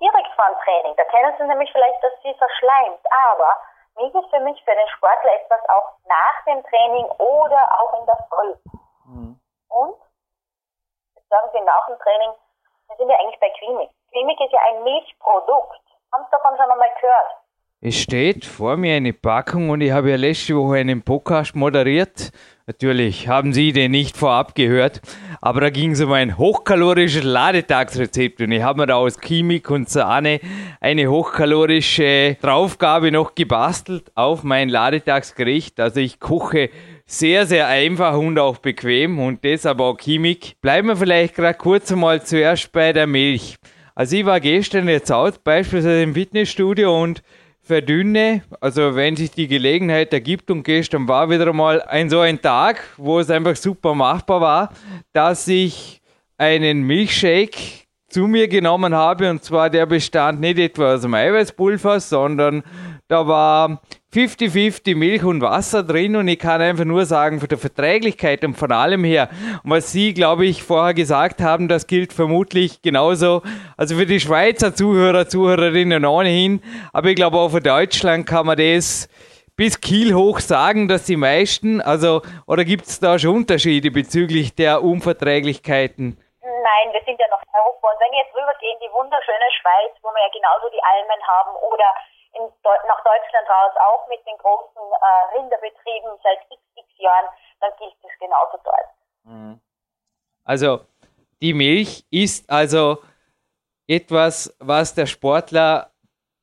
direkt vor dem Training. Da kennen Sie nämlich vielleicht, dass sie verschleimt. Aber Milch ist für mich, für den Sportler etwas auch nach dem Training oder auch in der Früh. Mhm. Und sagen Sie nach dem Training, wir sind ja eigentlich bei Quimik. Quimik ist ja ein Milchprodukt. Haben Sie davon schon einmal gehört? Es steht vor mir eine Packung und ich habe ja letzte Woche einen Podcast moderiert. Natürlich haben Sie den nicht vorab gehört, aber da ging es um ein hochkalorisches Ladetagsrezept und ich habe mir da aus Chemik und Sahne eine hochkalorische Draufgabe noch gebastelt auf mein Ladetagsgericht. Also ich koche sehr, sehr einfach und auch bequem und deshalb auch Chemik. Bleiben wir vielleicht gerade kurz einmal zuerst bei der Milch. Also ich war gestern jetzt out, beispielsweise im Fitnessstudio und verdünne, also wenn sich die Gelegenheit ergibt und gestern war wieder mal ein so ein Tag, wo es einfach super machbar war, dass ich einen Milchshake zu mir genommen habe. Und zwar der bestand nicht etwa aus dem Eiweißpulver, sondern da war 50-50 Milch und Wasser drin und ich kann einfach nur sagen, von der Verträglichkeit und von allem her, was Sie, glaube ich, vorher gesagt haben, das gilt vermutlich genauso, also für die Schweizer Zuhörer, Zuhörerinnen ohnehin, aber ich glaube auch für Deutschland kann man das bis Kiel hoch sagen, dass die meisten, also, oder gibt es da schon Unterschiede bezüglich der Unverträglichkeiten? Nein, wir sind ja noch in Europa und wenn wir jetzt rübergehen, die wunderschöne Schweiz, wo wir ja genauso die Almen haben oder in, nach Deutschland raus, auch mit den großen äh, Rinderbetrieben seit xx Jahren, dann gilt es genauso dort. Mhm. Also die Milch ist also etwas, was der Sportler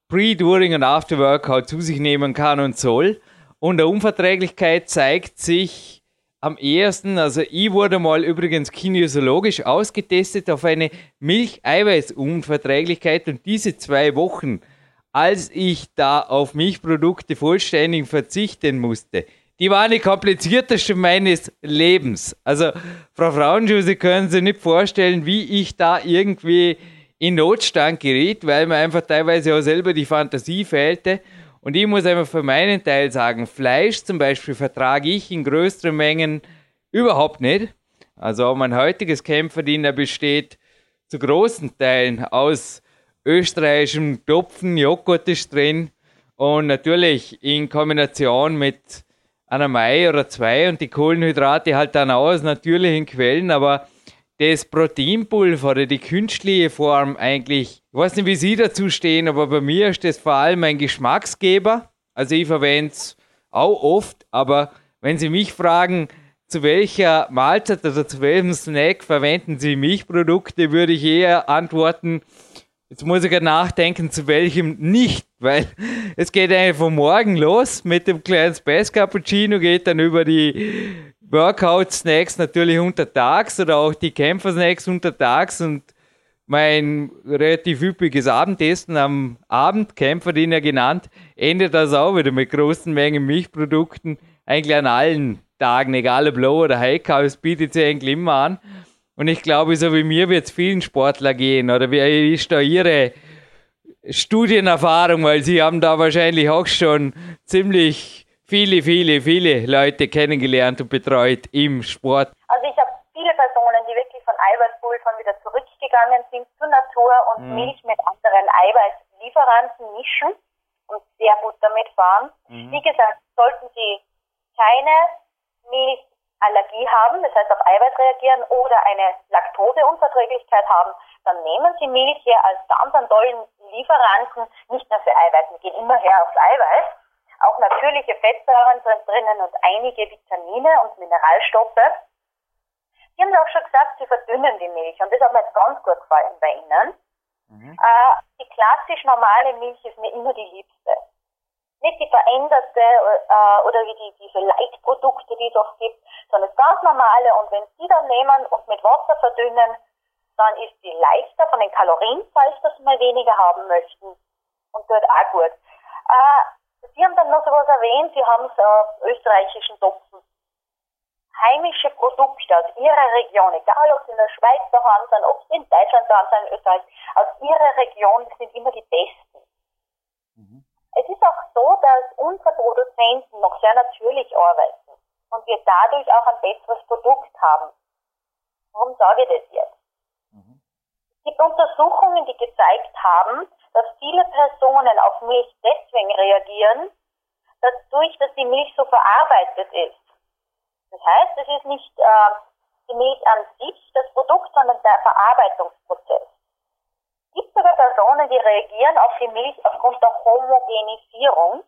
pre, during und after Workout zu sich nehmen kann und soll. Und der Unverträglichkeit zeigt sich am ehesten, also ich wurde mal übrigens kinesiologisch ausgetestet auf eine Milcheiweißunverträglichkeit und diese zwei Wochen als ich da auf Milchprodukte vollständig verzichten musste. Die waren die komplizierteste meines Lebens. Also, Frau Frauenschuh, Sie können sich nicht vorstellen, wie ich da irgendwie in Notstand geriet, weil mir einfach teilweise auch selber die Fantasie fehlte. Und ich muss einfach für meinen Teil sagen, Fleisch zum Beispiel vertrage ich in größeren Mengen überhaupt nicht. Also mein heutiges Kämpferdiener besteht zu großen Teilen aus österreichischem Topfen, Joghurt ist drin und natürlich in Kombination mit einer Mai oder zwei und die Kohlenhydrate halt dann aus natürlichen Quellen, aber das Proteinpulver oder die künstliche Form eigentlich, ich weiß nicht, wie Sie dazu stehen, aber bei mir ist das vor allem ein Geschmacksgeber. Also ich verwende es auch oft, aber wenn Sie mich fragen, zu welcher Mahlzeit oder zu welchem Snack verwenden Sie Milchprodukte, würde ich eher antworten, jetzt muss ich nachdenken, zu welchem nicht, weil [laughs] es geht eigentlich von morgen los mit dem kleinen Space Cappuccino, geht dann über die Workout-Snacks natürlich untertags oder auch die Kämpfer-Snacks untertags und mein relativ üppiges Abendessen am Abend, Kämpferdiener genannt, endet das auch wieder mit großen Mengen Milchprodukten, eigentlich an allen Tagen, egal ob Low oder High Carb, es bietet sich eigentlich immer an. Und ich glaube, so wie mir wird es vielen Sportler gehen. Oder wie ist da Ihre Studienerfahrung? Weil Sie haben da wahrscheinlich auch schon ziemlich viele, viele, viele Leute kennengelernt und betreut im Sport. Also ich habe viele Personen, die wirklich von Eiweißpulvern wieder zurückgegangen sind zur Natur und mhm. Milch mit anderen Eiweißlieferanten mischen und sehr gut damit fahren. Mhm. Wie gesagt, sollten Sie keine Milchallergie haben, das heißt auf Eiweiß reagieren oder eine Laktoseunverträglichkeit haben, dann nehmen Sie Milch hier als ganz einen tollen Lieferanten, nicht nur für Eiweiß, wir gehen immer her aufs Eiweiß, auch natürliche Fettsäuren sind drinnen und einige Vitamine und Mineralstoffe. Sie haben auch schon gesagt, Sie verdünnen die Milch und das hat mir jetzt ganz gut gefallen bei Ihnen. Mhm. Äh, die klassisch normale Milch ist mir immer die liebste nicht die veränderte äh, oder wie die, diese Leitprodukte, die es auch gibt, sondern das ganz normale. Und wenn Sie dann nehmen und mit Wasser verdünnen, dann ist die leichter von den Kalorien, falls das mal weniger haben möchten. Und dort auch gut. Äh, Sie haben dann noch sowas erwähnt, Sie haben es äh, österreichischen Topfen. Heimische Produkte aus Ihrer Region, egal ob Sie in der Schweiz daheim sind, ob Sie in Deutschland daheim sind, in Österreich, aus Ihrer Region sind immer die besten. Mhm. Es ist auch so, dass unsere Produzenten noch sehr natürlich arbeiten und wir dadurch auch ein besseres Produkt haben. Warum sage ich das jetzt? Mhm. Es gibt Untersuchungen, die gezeigt haben, dass viele Personen auf Milch deswegen reagieren, dadurch, dass die Milch so verarbeitet ist. Das heißt, es ist nicht äh, die Milch an sich das Produkt, sondern der Verarbeitungsprozess gibt sogar Personen, die reagieren auf die Milch aufgrund der Homogenisierung.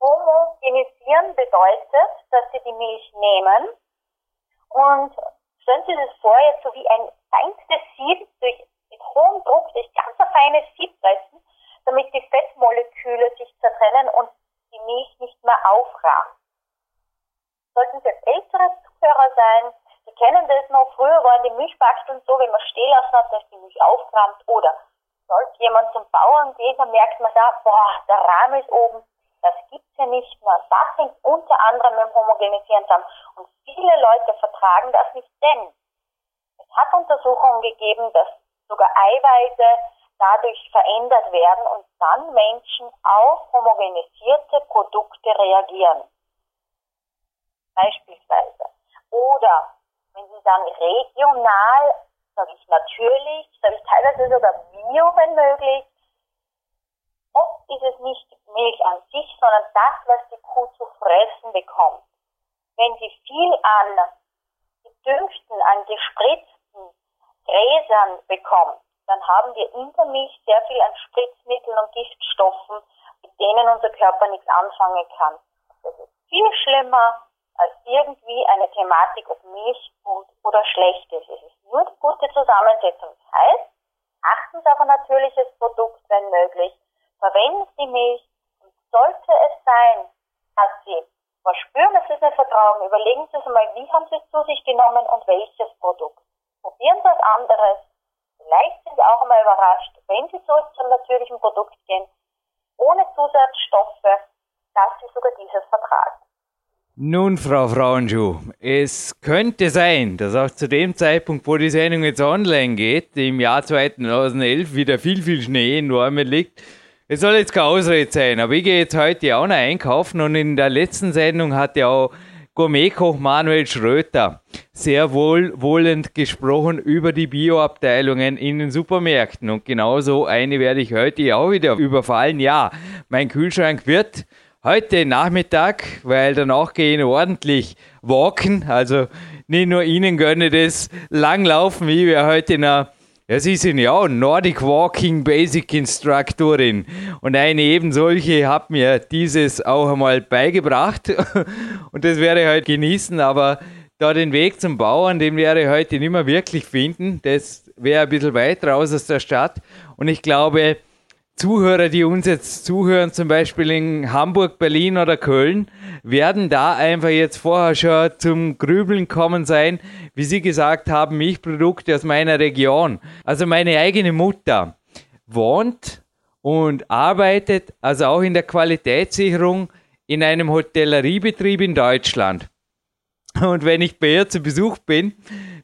Homogenisieren bedeutet, dass sie die Milch nehmen und stellen Sie sich vor, jetzt so wie ein feinstes Sieb durch, mit hohem Druck durch ganz ein feines Sieb pressen, damit die Fettmoleküle sich zertrennen und die Milch nicht mehr aufrahmt. Sollten Sie jetzt ältere Zuhörer sein, Sie kennen das noch, früher waren die Milchbackstunden so, wenn man stehen lassen hat, dass die Milch aufgerammt oder sollte jemand zum Bauern gehen, dann merkt man da, boah, der Rahmen ist oben, das gibt's ja nicht mehr. Das hängt unter anderem mit dem Homogenisieren zusammen. Und viele Leute vertragen das nicht, denn es hat Untersuchungen gegeben, dass sogar Eiweiße dadurch verändert werden und dann Menschen auf homogenisierte Produkte reagieren. Beispielsweise. Oder wenn Sie sagen regional, sage ich natürlich, sage ich teilweise sogar bio, wenn möglich. Oft ist es nicht Milch an sich, sondern das, was die Kuh zu fressen bekommt. Wenn sie viel an gedüngten, an gespritzten Gräsern bekommt, dann haben wir in der Milch sehr viel an Spritzmitteln und Giftstoffen, mit denen unser Körper nichts anfangen kann. Das ist viel schlimmer als irgendwie eine Thematik, ob Milch gut oder schlecht ist. Es ist nur die gute Zusammensetzung. Das heißt, achten Sie auf ein natürliches Produkt, wenn möglich. Verwenden Sie Milch. Und sollte es sein, dass Sie verspüren, dass Sie es nicht vertrauen, überlegen Sie sich mal, wie haben Sie es zu sich genommen und welches Produkt. Probieren Sie was anderes. Vielleicht sind Sie auch einmal überrascht, wenn Sie zurück zum natürlichen Produkt gehen, ohne Zusatzstoffe, dass sie sogar dieses vertragen. Nun, Frau Frauenschuh, es könnte sein, dass auch zu dem Zeitpunkt, wo die Sendung jetzt online geht, im Jahr 2011 wieder viel, viel Schnee in Normen liegt. Es soll jetzt keine Ausrede sein, aber ich gehe jetzt heute auch noch einkaufen und in der letzten Sendung hat ja auch Gourmetkoch Manuel Schröter sehr wohlwollend gesprochen über die Bioabteilungen in den Supermärkten. Und genauso eine werde ich heute auch wieder überfallen. Ja, mein Kühlschrank wird heute Nachmittag, weil danach gehe ich ordentlich walken. Also nicht nur Ihnen gönne das Langlaufen, wie wir heute noch ja, Sie sind ja Nordic Walking Basic Instructorin und eine eben solche hat mir dieses auch einmal beigebracht [laughs] und das werde ich heute genießen, aber da den Weg zum Bauern, den werde ich heute nicht mehr wirklich finden. Das wäre ein bisschen weit raus aus der Stadt und ich glaube, Zuhörer, die uns jetzt zuhören, zum Beispiel in Hamburg, Berlin oder Köln, werden da einfach jetzt vorher schon zum Grübeln kommen sein, wie Sie gesagt haben, Milchprodukte aus meiner Region. Also meine eigene Mutter wohnt und arbeitet, also auch in der Qualitätssicherung, in einem Hotelleriebetrieb in Deutschland. Und wenn ich bei ihr zu Besuch bin,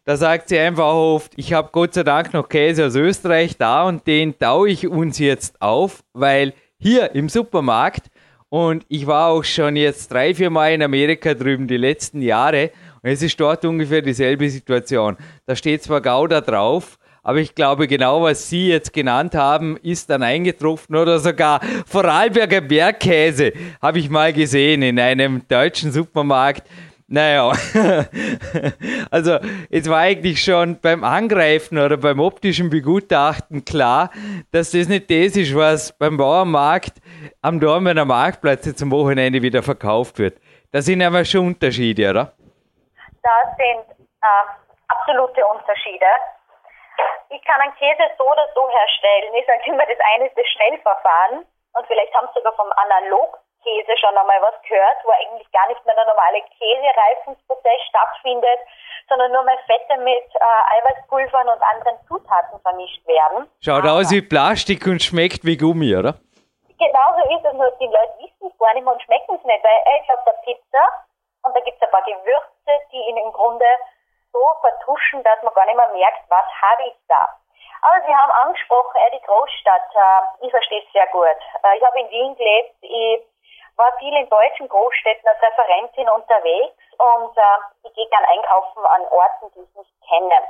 da sagt sie einfach oft, ich habe Gott sei Dank noch Käse aus Österreich da und den taue ich uns jetzt auf, weil hier im Supermarkt und ich war auch schon jetzt drei, vier Mal in Amerika drüben die letzten Jahre und es ist dort ungefähr dieselbe Situation. Da steht zwar Gouda drauf, aber ich glaube, genau was Sie jetzt genannt haben, ist dann eingetroffen oder sogar Vorarlberger Bergkäse habe ich mal gesehen in einem deutschen Supermarkt naja, [laughs] also es war eigentlich schon beim Angreifen oder beim optischen Begutachten klar, dass das nicht das ist, was beim Bauernmarkt am Dormener Marktplatz zum Wochenende wieder verkauft wird. Da sind aber schon Unterschiede, oder? Da sind äh, absolute Unterschiede. Ich kann einen Käse so oder so herstellen. Ich sage immer, das eine ist das Schnellverfahren und vielleicht haben Sie sogar vom Analog Käse schon einmal was gehört, wo eigentlich gar nicht mehr der normale Käsereifungsprozess stattfindet, sondern nur mehr Fette mit äh, Eiweißpulvern und anderen Zutaten vermischt werden. Schaut Aber aus wie Plastik und schmeckt wie Gummi, oder? Genauso ist es, nur die Leute wissen es gar nicht mehr und schmecken es nicht, weil äh, ich auf der Pizza und da gibt es ein paar Gewürze, die ihn im Grunde so vertuschen, dass man gar nicht mehr merkt, was habe ich da. Aber Sie haben angesprochen, äh, die Großstadt, äh, ich verstehe es sehr gut. Äh, ich habe in Wien gelebt, ich war viel in deutschen Großstädten als Referentin unterwegs und äh, ich gehe gern einkaufen an Orten, die ich nicht kenne.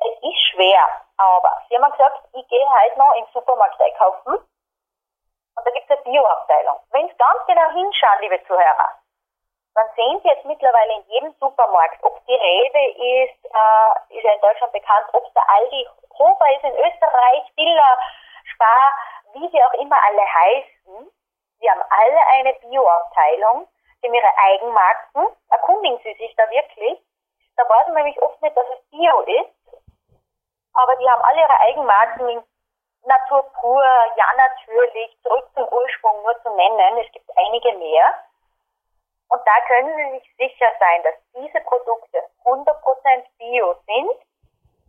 Es ist schwer, aber Sie haben gesagt, ich gehe heute noch im Supermarkt einkaufen und da gibt es eine Bioabteilung. Wenn Sie ganz genau hinschauen, liebe Zuhörer, dann sehen Sie jetzt mittlerweile in jedem Supermarkt, ob die Rewe ist, äh, ist ja in Deutschland bekannt, ob der Aldi Hofer ist in Österreich, Billa, Spar, wie sie auch immer alle heißen, Sie haben alle eine Bioabteilung, die haben ihre Eigenmarken. Erkundigen Sie sich da wirklich. Da weiß man nämlich oft nicht, dass es Bio ist. Aber die haben alle ihre Eigenmarken Natur pur, ja natürlich, zurück zum Ursprung nur zu nennen. Es gibt einige mehr. Und da können Sie sich sicher sein, dass diese Produkte 100% Bio sind.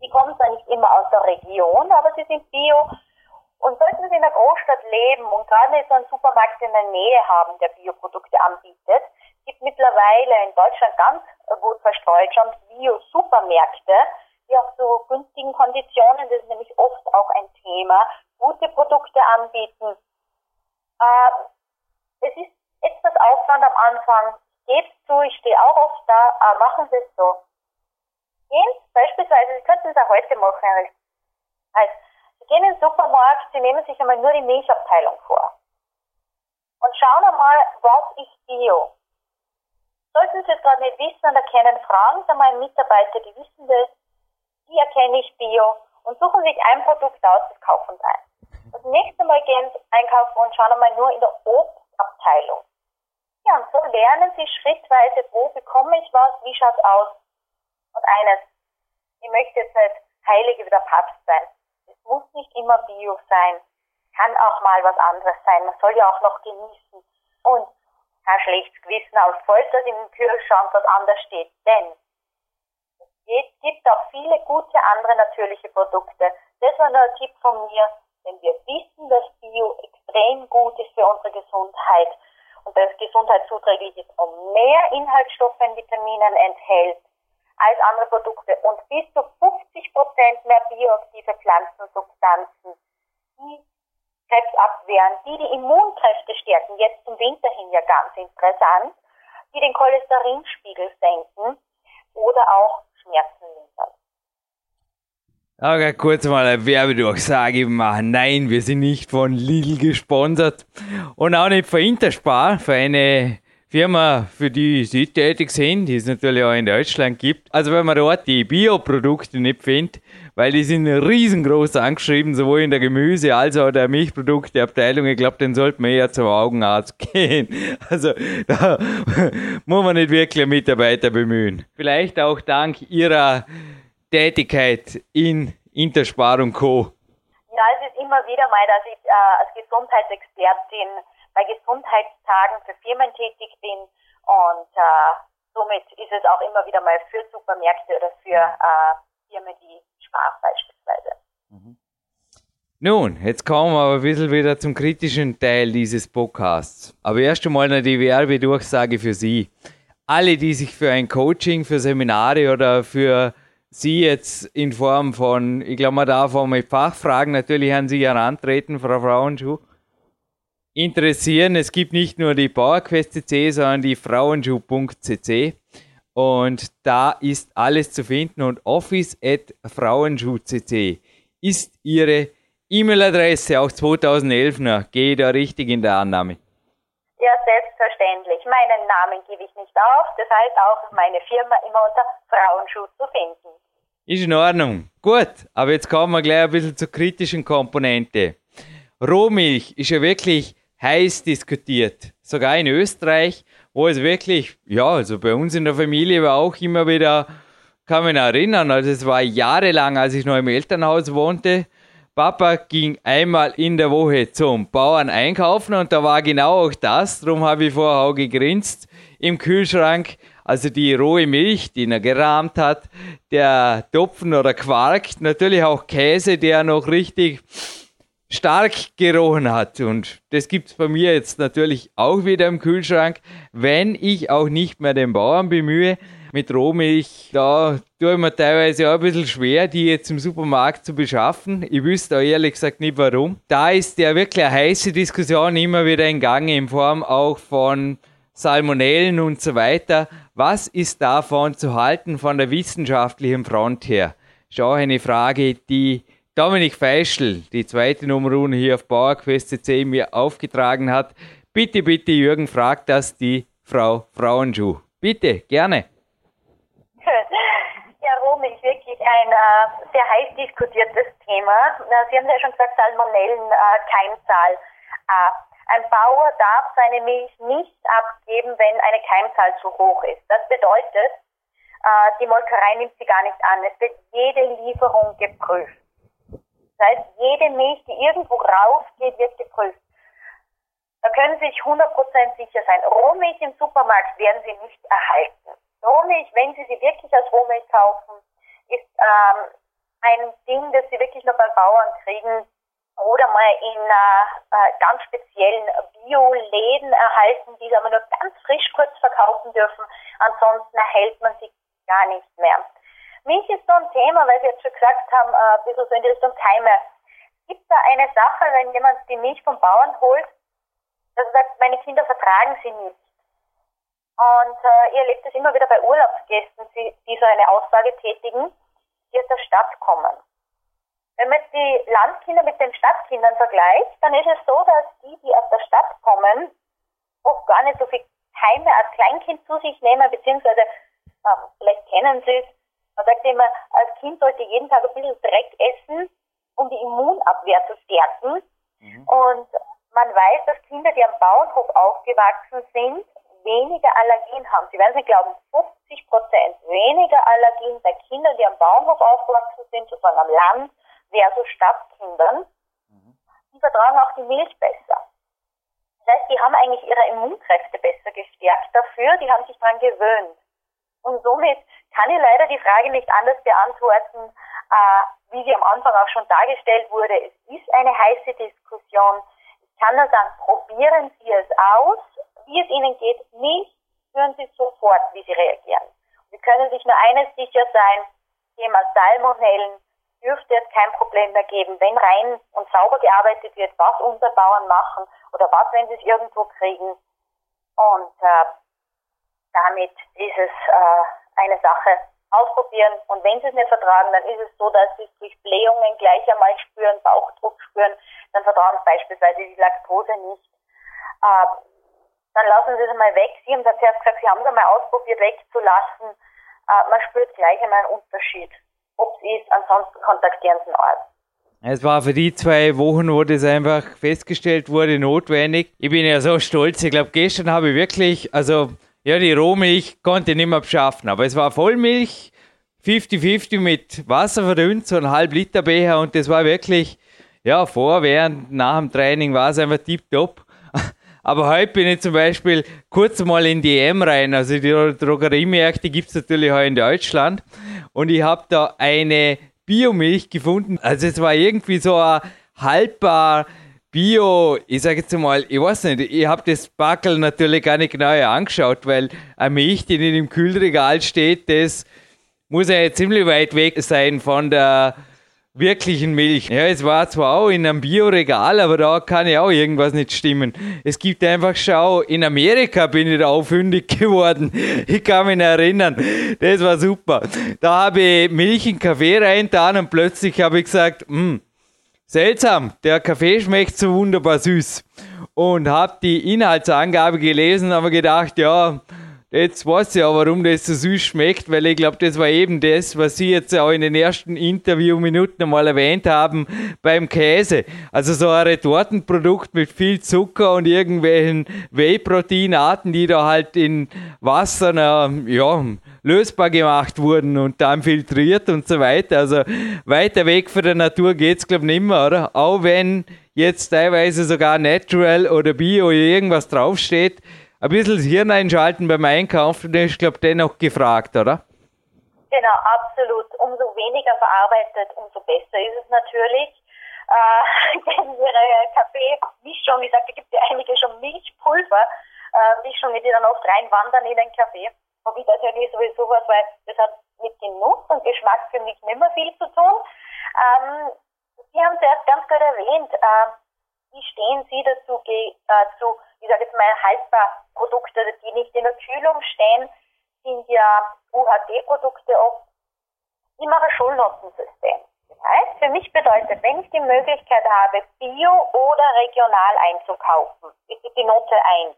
Die kommen zwar nicht immer aus der Region, aber sie sind Bio und sollten Sie in einer Großstadt leben und gerade so einen Supermarkt in der Nähe haben, der Bioprodukte anbietet, gibt mittlerweile in Deutschland ganz gut verstreut schon Bio-Supermärkte, die auch zu günstigen Konditionen, das ist nämlich oft auch ein Thema, gute Produkte anbieten. Äh, es ist etwas Aufwand am Anfang. Gebe zu, ich stehe auch oft da, aber machen Sie es so. Gehen beispielsweise, Sie könnten es auch heute machen, als gehen in den Supermarkt, Sie nehmen sich einmal nur die Milchabteilung vor. Und schauen einmal, was ist Bio. Sollten Sie es gerade nicht wissen und erkennen, fragen Sie mal einen Mitarbeiter, die wissen das, die erkenne ich Bio und suchen sich ein Produkt aus, das kaufen Sie ein. Das nächste Mal gehen Sie einkaufen und schauen einmal nur in der Obstabteilung. Ja, und so lernen Sie schrittweise, wo bekomme ich was, wie schaut es aus. Und eines, ich möchte jetzt nicht heilig wie der Papst sein muss nicht immer Bio sein. Kann auch mal was anderes sein. Man soll ja auch noch genießen. Und kein schlechtes Gewissen aus Voll, dass im Kühlschrank was anderes steht. Denn es gibt auch viele gute andere natürliche Produkte. Das war nur ein Tipp von mir. Denn wir wissen, dass Bio extrem gut ist für unsere Gesundheit und das gesundheitszuträglich ist und mehr Inhaltsstoffe und Vitaminen enthält als andere Produkte und bis zu 50 Prozent mehr bioaktive Pflanzensubstanzen, die Krebs abwehren, die die Immunkräfte stärken, jetzt zum Winter hin ja ganz interessant, die den Cholesterinspiegel senken oder auch Schmerzen lindern. Okay, kurz mal eine Werbedurchsage machen. Nein, wir sind nicht von Lidl gesponsert und auch nicht von Interspar, für eine Firma, für die Sie tätig sind, die es natürlich auch in Deutschland gibt. Also wenn man dort die Bioprodukte nicht findet, weil die sind riesengroß angeschrieben, sowohl in der Gemüse- als auch der Milchprodukteabteilung. Ich glaube, den sollte man eher zum Augenarzt [laughs] gehen. Also da [laughs] muss man nicht wirklich Mitarbeiter bemühen. Vielleicht auch dank Ihrer Tätigkeit in Interspar und Co. Ja, es ist immer wieder mal, dass ich äh, als Gesundheitsexpertin bei Gesundheitstagen für Firmen tätig bin und äh, somit ist es auch immer wieder mal für Supermärkte oder für äh, Firmen, die Spar beispielsweise. Mhm. Nun, jetzt kommen wir aber ein bisschen wieder zum kritischen Teil dieses Podcasts. Aber erst einmal noch die Werbedurchsage für Sie. Alle, die sich für ein Coaching, für Seminare oder für Sie jetzt in Form von, ich glaube, man darf auch mit Fachfragen natürlich an Sie herantreten, Frau Frauenschuh, interessieren. Es gibt nicht nur die PowerQuest.cc, sondern die Frauenschuh.cc. Und da ist alles zu finden und office at frauenschuh.cc ist Ihre E-Mail-Adresse, auch 2011 noch. Gehe ich da richtig in der Annahme? Ja, selbstverständlich. Meinen Namen gebe ich nicht auf. Das heißt auch meine Firma immer unter Frauenschuh zu finden. Ist in Ordnung. Gut, aber jetzt kommen wir gleich ein bisschen zur kritischen Komponente. Rohmilch ist ja wirklich heiß diskutiert. Sogar in Österreich, wo es wirklich, ja, also bei uns in der Familie war auch immer wieder, kann mich erinnern, also es war jahrelang, als ich noch im Elternhaus wohnte, Papa ging einmal in der Woche zum Bauern einkaufen und da war genau auch das, darum habe ich vorher auch gegrinst, im Kühlschrank, also die rohe Milch, die er gerahmt hat, der Topfen oder Quark, natürlich auch Käse, der noch richtig stark gerochen hat. Und das gibt es bei mir jetzt natürlich auch wieder im Kühlschrank, wenn ich auch nicht mehr den Bauern bemühe. Mit Rohmilch, da tue ich mir teilweise auch ein bisschen schwer, die jetzt im Supermarkt zu beschaffen. Ich wüsste auch ehrlich gesagt nicht warum. Da ist ja wirklich eine heiße Diskussion immer wieder in Gang in Form auch von Salmonellen und so weiter. Was ist davon zu halten von der wissenschaftlichen Front her? Schau eine Frage, die Dominik Feischl, die zweite Nummer hier auf PowerQuest.cc mir aufgetragen hat. Bitte, bitte, Jürgen, fragt das die Frau Frauenschuh. Bitte, gerne. [laughs] Ja, Romy, wirklich ein äh, sehr heiß diskutiertes Thema. Sie haben ja schon gesagt, Salmonellen, äh, Keimzahl. Äh, ein Bauer darf seine Milch nicht abgeben, wenn eine Keimzahl zu hoch ist. Das bedeutet, äh, die Molkerei nimmt sie gar nicht an. Es wird jede Lieferung geprüft. Das heißt, jede Milch, die irgendwo rausgeht, wird geprüft. Da können Sie sich 100% sicher sein. Rohmilch im Supermarkt werden Sie nicht erhalten. Rohmilch, wenn Sie sie wirklich als Rohmilch kaufen, ist ähm, ein Ding, das Sie wirklich nur beim Bauern kriegen oder mal in äh, äh ganz speziellen Bio-Läden erhalten, die Sie aber nur ganz frisch kurz verkaufen dürfen. Ansonsten erhält man sie gar nicht mehr. Milch ist so ein Thema, weil Sie jetzt schon gesagt haben, äh, ein bisschen so in die Richtung Keime. Gibt da eine Sache, wenn jemand die Milch vom Bauern holt, dass er sagt, meine Kinder vertragen sie nicht? Und äh, ihr erlebt es immer wieder bei Urlaubsgästen, die, so eine Aussage tätigen, die aus der Stadt kommen. Wenn man jetzt die Landkinder mit den Stadtkindern vergleicht, dann ist es so, dass die, die aus der Stadt kommen, oft gar nicht so viel Keime als Kleinkind zu sich nehmen, beziehungsweise ähm, vielleicht kennen sie es, man sagt immer, als Kind sollte jeden Tag ein bisschen Dreck essen, um die Immunabwehr zu stärken. Mhm. Und man weiß, dass Kinder, die am Bauernhof aufgewachsen sind, weniger Allergien haben. Sie werden es nicht glauben, 50 Prozent weniger Allergien bei Kindern, die am Bauernhof aufgewachsen sind, sozusagen am Land, versus Stadtkindern. Mhm. Die vertragen auch die Milch besser. Das heißt, die haben eigentlich ihre Immunkräfte besser gestärkt dafür, die haben sich daran gewöhnt. Und somit kann ich leider die Frage nicht anders beantworten, äh, wie sie am Anfang auch schon dargestellt wurde. Es ist ein keine heiße Diskussion. Ich kann nur sagen, probieren Sie es aus, wie es Ihnen geht. Milch, hören Sie sofort, wie Sie reagieren. Sie können sich nur eines sicher sein, Thema Salmonellen dürfte es kein Problem mehr geben, wenn rein und sauber gearbeitet wird, was unsere Bauern machen oder was, wenn sie es irgendwo kriegen. Und äh, damit ist es äh, eine Sache, ausprobieren. Und wenn sie es nicht vertragen, dann ist es so, dass sie es durch Blähungen gleich einmal spüren, Bauchdruck spüren, dann vertragen sie beispielsweise die Laktose nicht. Äh, dann lassen sie es einmal weg. Sie haben zuerst gesagt, sie haben es einmal ausprobiert wegzulassen. Äh, man spürt gleich einmal einen Unterschied. Ob es ist, ansonsten kontaktieren sie einen Arzt. Es war für die zwei Wochen, wo das einfach festgestellt wurde, notwendig. Ich bin ja so stolz. Ich glaube, gestern habe ich wirklich, also ja, die Rohmilch konnte ich nicht mehr beschaffen, aber es war Vollmilch, 50-50 mit Wasser verdünnt, so ein halb Liter Becher und das war wirklich, ja, vor, während, nach dem Training war es einfach tipptopp. [laughs] Aber heute bin ich zum Beispiel kurz mal in die EM rein. Also die Drogeriemärkte gibt es natürlich auch in Deutschland. Und ich habe da eine Biomilch gefunden. Also es war irgendwie so ein haltbar Bio, ich sage jetzt mal, ich weiß nicht, ich habe das Backel natürlich gar nicht genau angeschaut, weil eine Milch, die nicht im Kühlregal steht, das muss ja ziemlich weit weg sein von der wirklichen Milch. Ja, es war zwar auch in einem Bioregal, aber da kann ja auch irgendwas nicht stimmen. Es gibt einfach, schau, in Amerika bin ich da aufhündig [laughs] geworden. Ich kann mich erinnern. Das war super. Da habe ich Milch in Kaffee reintan und plötzlich habe ich gesagt, hm, Seltsam, der Kaffee schmeckt so wunderbar süß. Und habe die Inhaltsangabe gelesen, aber gedacht, ja, jetzt weiß ich ja, warum das so süß schmeckt, weil ich glaube, das war eben das, was Sie jetzt auch in den ersten Interviewminuten einmal erwähnt haben beim Käse. Also so ein Retortenprodukt mit viel Zucker und irgendwelchen Whey-Proteinarten, die da halt in Wasser, ja, lösbar gemacht wurden und dann filtriert und so weiter. Also weiter weg von der Natur geht es, glaube ich, nicht mehr, oder? Auch wenn jetzt teilweise sogar Natural oder Bio irgendwas draufsteht, ein bisschen das Hirn einschalten beim Einkaufen, das ist, glaube ich, dennoch gefragt, oder? Genau, absolut. Umso weniger verarbeitet, umso besser ist es natürlich. Äh, [laughs] ihre Kaffeemischung, ich sage, da gibt ja einige schon Milchpulver, äh, Mischungen, die dann oft reinwandern in den Kaffee habe ich natürlich sowieso was, weil das hat mit Genuss und Geschmack für mich nicht mehr viel zu tun. Ähm, Sie haben es erst ganz gut erwähnt. Äh, wie stehen Sie dazu, äh, zu, ich sage jetzt mal, Haltbarprodukte, die nicht in der Kühlung stehen, sind ja UHD-Produkte oft. Mache ein Schulnotensystem. Das heißt, für mich bedeutet, wenn ich die Möglichkeit habe, bio oder regional einzukaufen, ist die Note 1.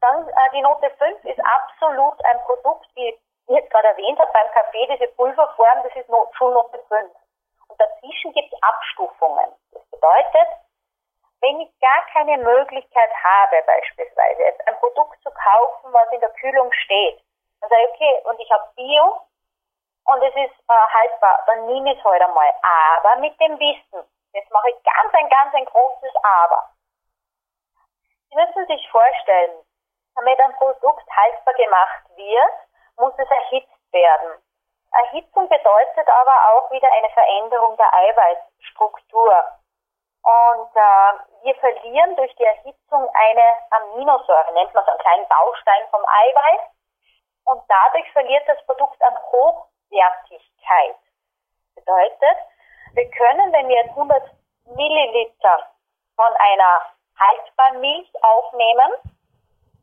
Dann äh, die Note 5 ist absolut ein Produkt, wie ich jetzt gerade erwähnt habe, beim Kaffee, diese Pulverform, das ist Not Schulnote 5. Und dazwischen gibt es Abstufungen. Das bedeutet, wenn ich gar keine Möglichkeit habe, beispielsweise jetzt ein Produkt zu kaufen, was in der Kühlung steht, dann sage ich, okay, und ich habe Bio und es ist äh, haltbar, dann nehme ich es heute einmal. Aber mit dem Wissen, jetzt mache ich ganz ein, ganz ein großes Aber. Sie müssen sich vorstellen, damit ein Produkt haltbar gemacht wird, muss es erhitzt werden. Erhitzung bedeutet aber auch wieder eine Veränderung der Eiweißstruktur. Und äh, wir verlieren durch die Erhitzung eine Aminosäure, nennt man so einen kleinen Baustein vom Eiweiß. Und dadurch verliert das Produkt an Hochwertigkeit. Bedeutet, wir können, wenn wir jetzt 100 Milliliter von einer haltbaren Milch aufnehmen,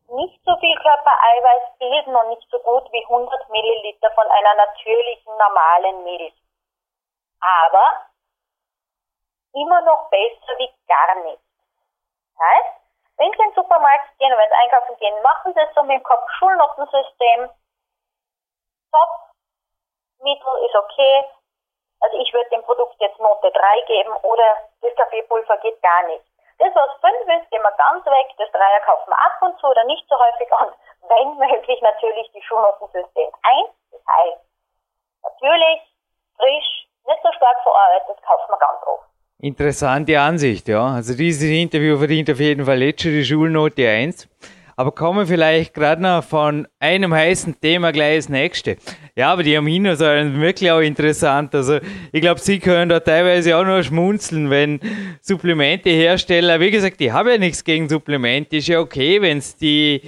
nicht so viel Körpereiweiß bilden und nicht so gut wie 100 Milliliter von einer natürlichen, normalen Milch. Aber immer noch besser wie gar nicht. Das heißt, wenn Sie in den Supermarkt gehen wenn Sie einkaufen gehen, machen Sie es so mit dem Kopf Schulnotensystem. Top, Mittel ist okay. Also ich würde dem Produkt jetzt Note 3 geben oder das Kaffeepulver geht gar nicht. Das, was fünf ist, gehen wir ganz weg. Das Dreier kaufen wir ab und zu oder nicht so häufig und [laughs] wenn möglich natürlich die Schulnotensystem 1. Das heißt, natürlich, frisch, nicht so stark verarbeitet, kaufen wir ganz oft. Interessante Ansicht, ja. Also dieses Interview verdient auf jeden Fall jetzt schon die Schulnote 1. Aber kommen wir vielleicht gerade noch von einem heißen Thema gleich ins nächste. Ja, aber die Aminosäuren sind wirklich auch interessant. Also ich glaube, Sie können da teilweise auch noch schmunzeln, wenn Supplementehersteller, wie gesagt, ich habe ja nichts gegen Supplemente, ist ja okay, wenn es die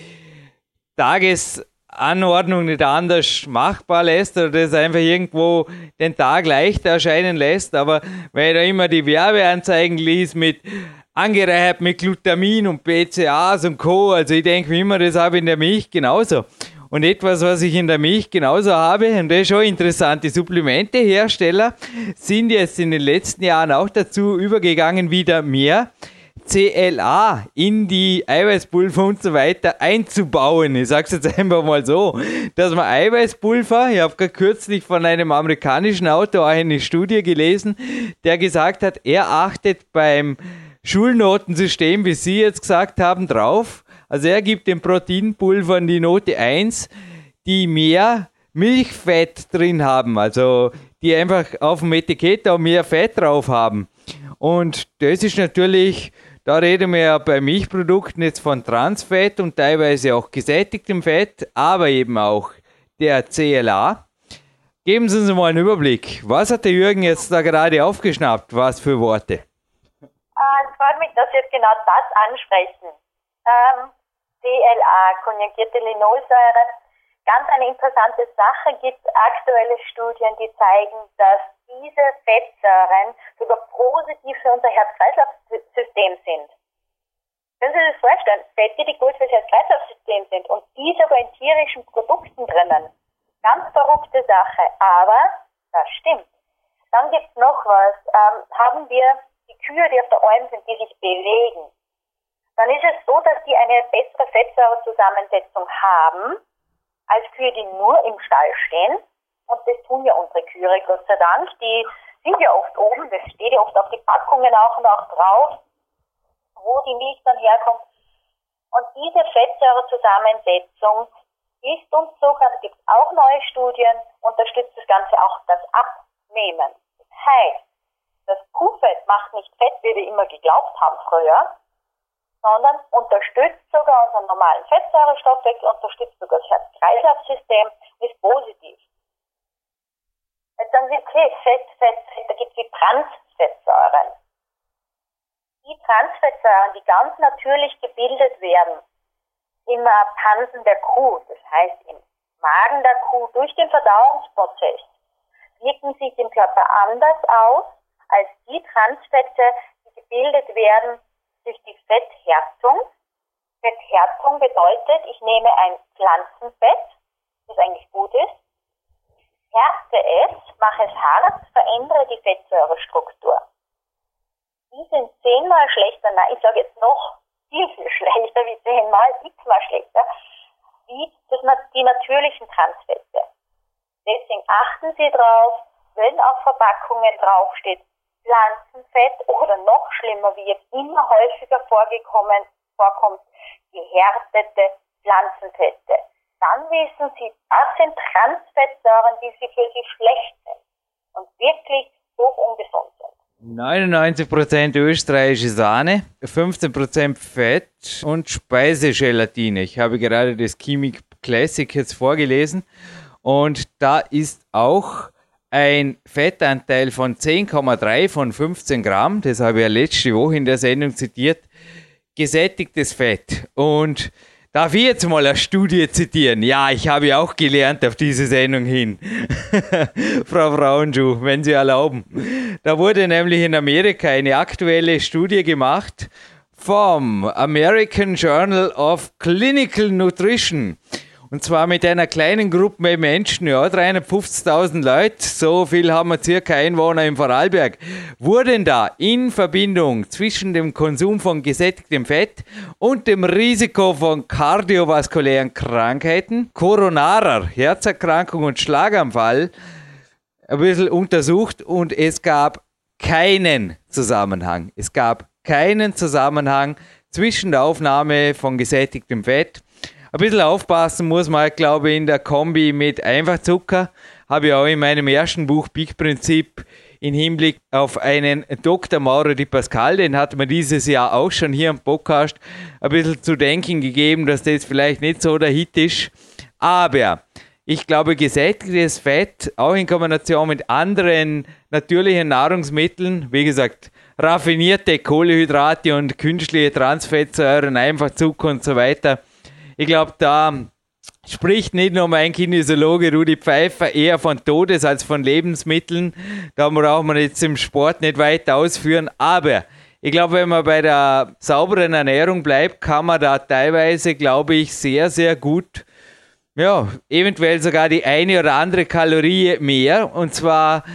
Tagesanordnung nicht anders machbar lässt oder das einfach irgendwo den Tag leichter erscheinen lässt. Aber wenn ich da immer die Werbeanzeigen liest mit angereichert mit Glutamin und BCAAs und Co. Also ich denke mir immer, das habe ich in der Milch genauso. Und etwas, was ich in der Milch genauso habe, und das ist schon interessant, die Supplementehersteller sind jetzt in den letzten Jahren auch dazu übergegangen, wieder mehr CLA in die Eiweißpulver und so weiter einzubauen. Ich sage es jetzt einfach mal so, dass man Eiweißpulver, ich habe kürzlich von einem amerikanischen Autor eine Studie gelesen, der gesagt hat, er achtet beim Schulnotensystem, wie Sie jetzt gesagt haben, drauf. Also er gibt den Proteinpulvern die Note 1, die mehr Milchfett drin haben, also die einfach auf dem Etikett auch mehr Fett drauf haben. Und das ist natürlich, da reden wir ja bei Milchprodukten jetzt von Transfett und teilweise auch gesättigtem Fett, aber eben auch der CLA. Geben Sie uns mal einen Überblick. Was hat der Jürgen jetzt da gerade aufgeschnappt? Was für Worte? Äh, es freut mich, dass Sie jetzt genau das ansprechen. Ähm, DLA, konjugierte Linolsäuren, ganz eine interessante Sache, gibt aktuelle Studien, die zeigen, dass diese Fettsäuren sogar positiv für unser Herz-Kreislauf-System sind. Können Sie sich das vorstellen? Fette, die gut für das Herz-Kreislauf-System sind und die sogar in tierischen Produkten drinnen. Ganz verrückte Sache, aber das stimmt. Dann gibt es noch was. Ähm, haben wir die Kühe, die auf der Alm sind, die sich bewegen, dann ist es so, dass die eine bessere Fettsäurezusammensetzung haben als Kühe, die nur im Stall stehen. Und das tun ja unsere Kühe, Gott sei Dank. Die sind ja oft oben, das steht ja oft auf die Packungen auch und auch drauf, wo die Milch dann herkommt. Und diese Fettsäurezusammensetzung ist uns sogar, da gibt es auch neue Studien, unterstützt das Ganze auch das Abnehmen. Das heißt, das Kuhfett macht nicht fett, wie wir immer geglaubt haben früher, sondern unterstützt sogar unseren normalen Fettsäurestoffwechsel, unterstützt sogar das Herz-Kreislauf-System, ist positiv. Sagen Sie, okay, Fett, Fett, Fett, da gibt es die Transfettsäuren. Die Transfettsäuren, die ganz natürlich gebildet werden im Pansen der Kuh, das heißt im Magen der Kuh durch den Verdauungsprozess, wirken sich im Körper anders aus als die Transfette, die gebildet werden durch die Fetthärtung. Fetthärtung bedeutet, ich nehme ein Pflanzenfett, das eigentlich gut ist, härte es, mache es hart, verändere die Fettsäurestruktur. Die sind zehnmal schlechter, nein, ich sage jetzt noch viel, viel schlechter, wie zehnmal, x-mal schlechter, wie das, die natürlichen Transfette. Deswegen achten Sie drauf, wenn auf Verpackungen draufsteht, Pflanzenfett oder noch schlimmer, wie jetzt immer häufiger vorgekommen, vorkommt, gehärtete Pflanzenfette. Dann wissen Sie, das sind Transfettsäuren, die Sie für Sie schlecht sind und wirklich hoch ungesund sind. 99% österreichische Sahne, 15% Fett und Speisegelatine. Ich habe gerade das Chemic Classic jetzt vorgelesen und da ist auch ein Fettanteil von 10,3 von 15 Gramm, das habe ich ja letzte Woche in der Sendung zitiert, gesättigtes Fett. Und darf ich jetzt mal eine Studie zitieren? Ja, ich habe auch gelernt auf diese Sendung hin. [laughs] Frau Frauenschuh, wenn Sie erlauben. Da wurde nämlich in Amerika eine aktuelle Studie gemacht vom American Journal of Clinical Nutrition. Und zwar mit einer kleinen Gruppe Menschen, ja, 350.000 Leute, so viel haben wir circa Einwohner im Vorarlberg, wurden da in Verbindung zwischen dem Konsum von gesättigtem Fett und dem Risiko von kardiovaskulären Krankheiten, koronarer Herzerkrankung und Schlaganfall ein bisschen untersucht und es gab keinen Zusammenhang. Es gab keinen Zusammenhang zwischen der Aufnahme von gesättigtem Fett ein bisschen aufpassen muss man, glaube ich, in der Kombi mit Einfachzucker. Habe ich auch in meinem ersten Buch Big Prinzip in Hinblick auf einen Dr. Mauro Di Pascal, den hat man dieses Jahr auch schon hier im Podcast ein bisschen zu denken gegeben, dass das vielleicht nicht so der Hit ist. Aber ich glaube, gesättigtes Fett, auch in Kombination mit anderen natürlichen Nahrungsmitteln, wie gesagt, raffinierte Kohlehydrate und künstliche Transfettsäuren, einfach Zucker und so weiter. Ich glaube, da spricht nicht nur mein Kinesiologe Rudi Pfeiffer eher von Todes- als von Lebensmitteln. Da braucht man jetzt im Sport nicht weiter ausführen. Aber ich glaube, wenn man bei der sauberen Ernährung bleibt, kann man da teilweise, glaube ich, sehr, sehr gut, ja, eventuell sogar die eine oder andere Kalorie mehr und zwar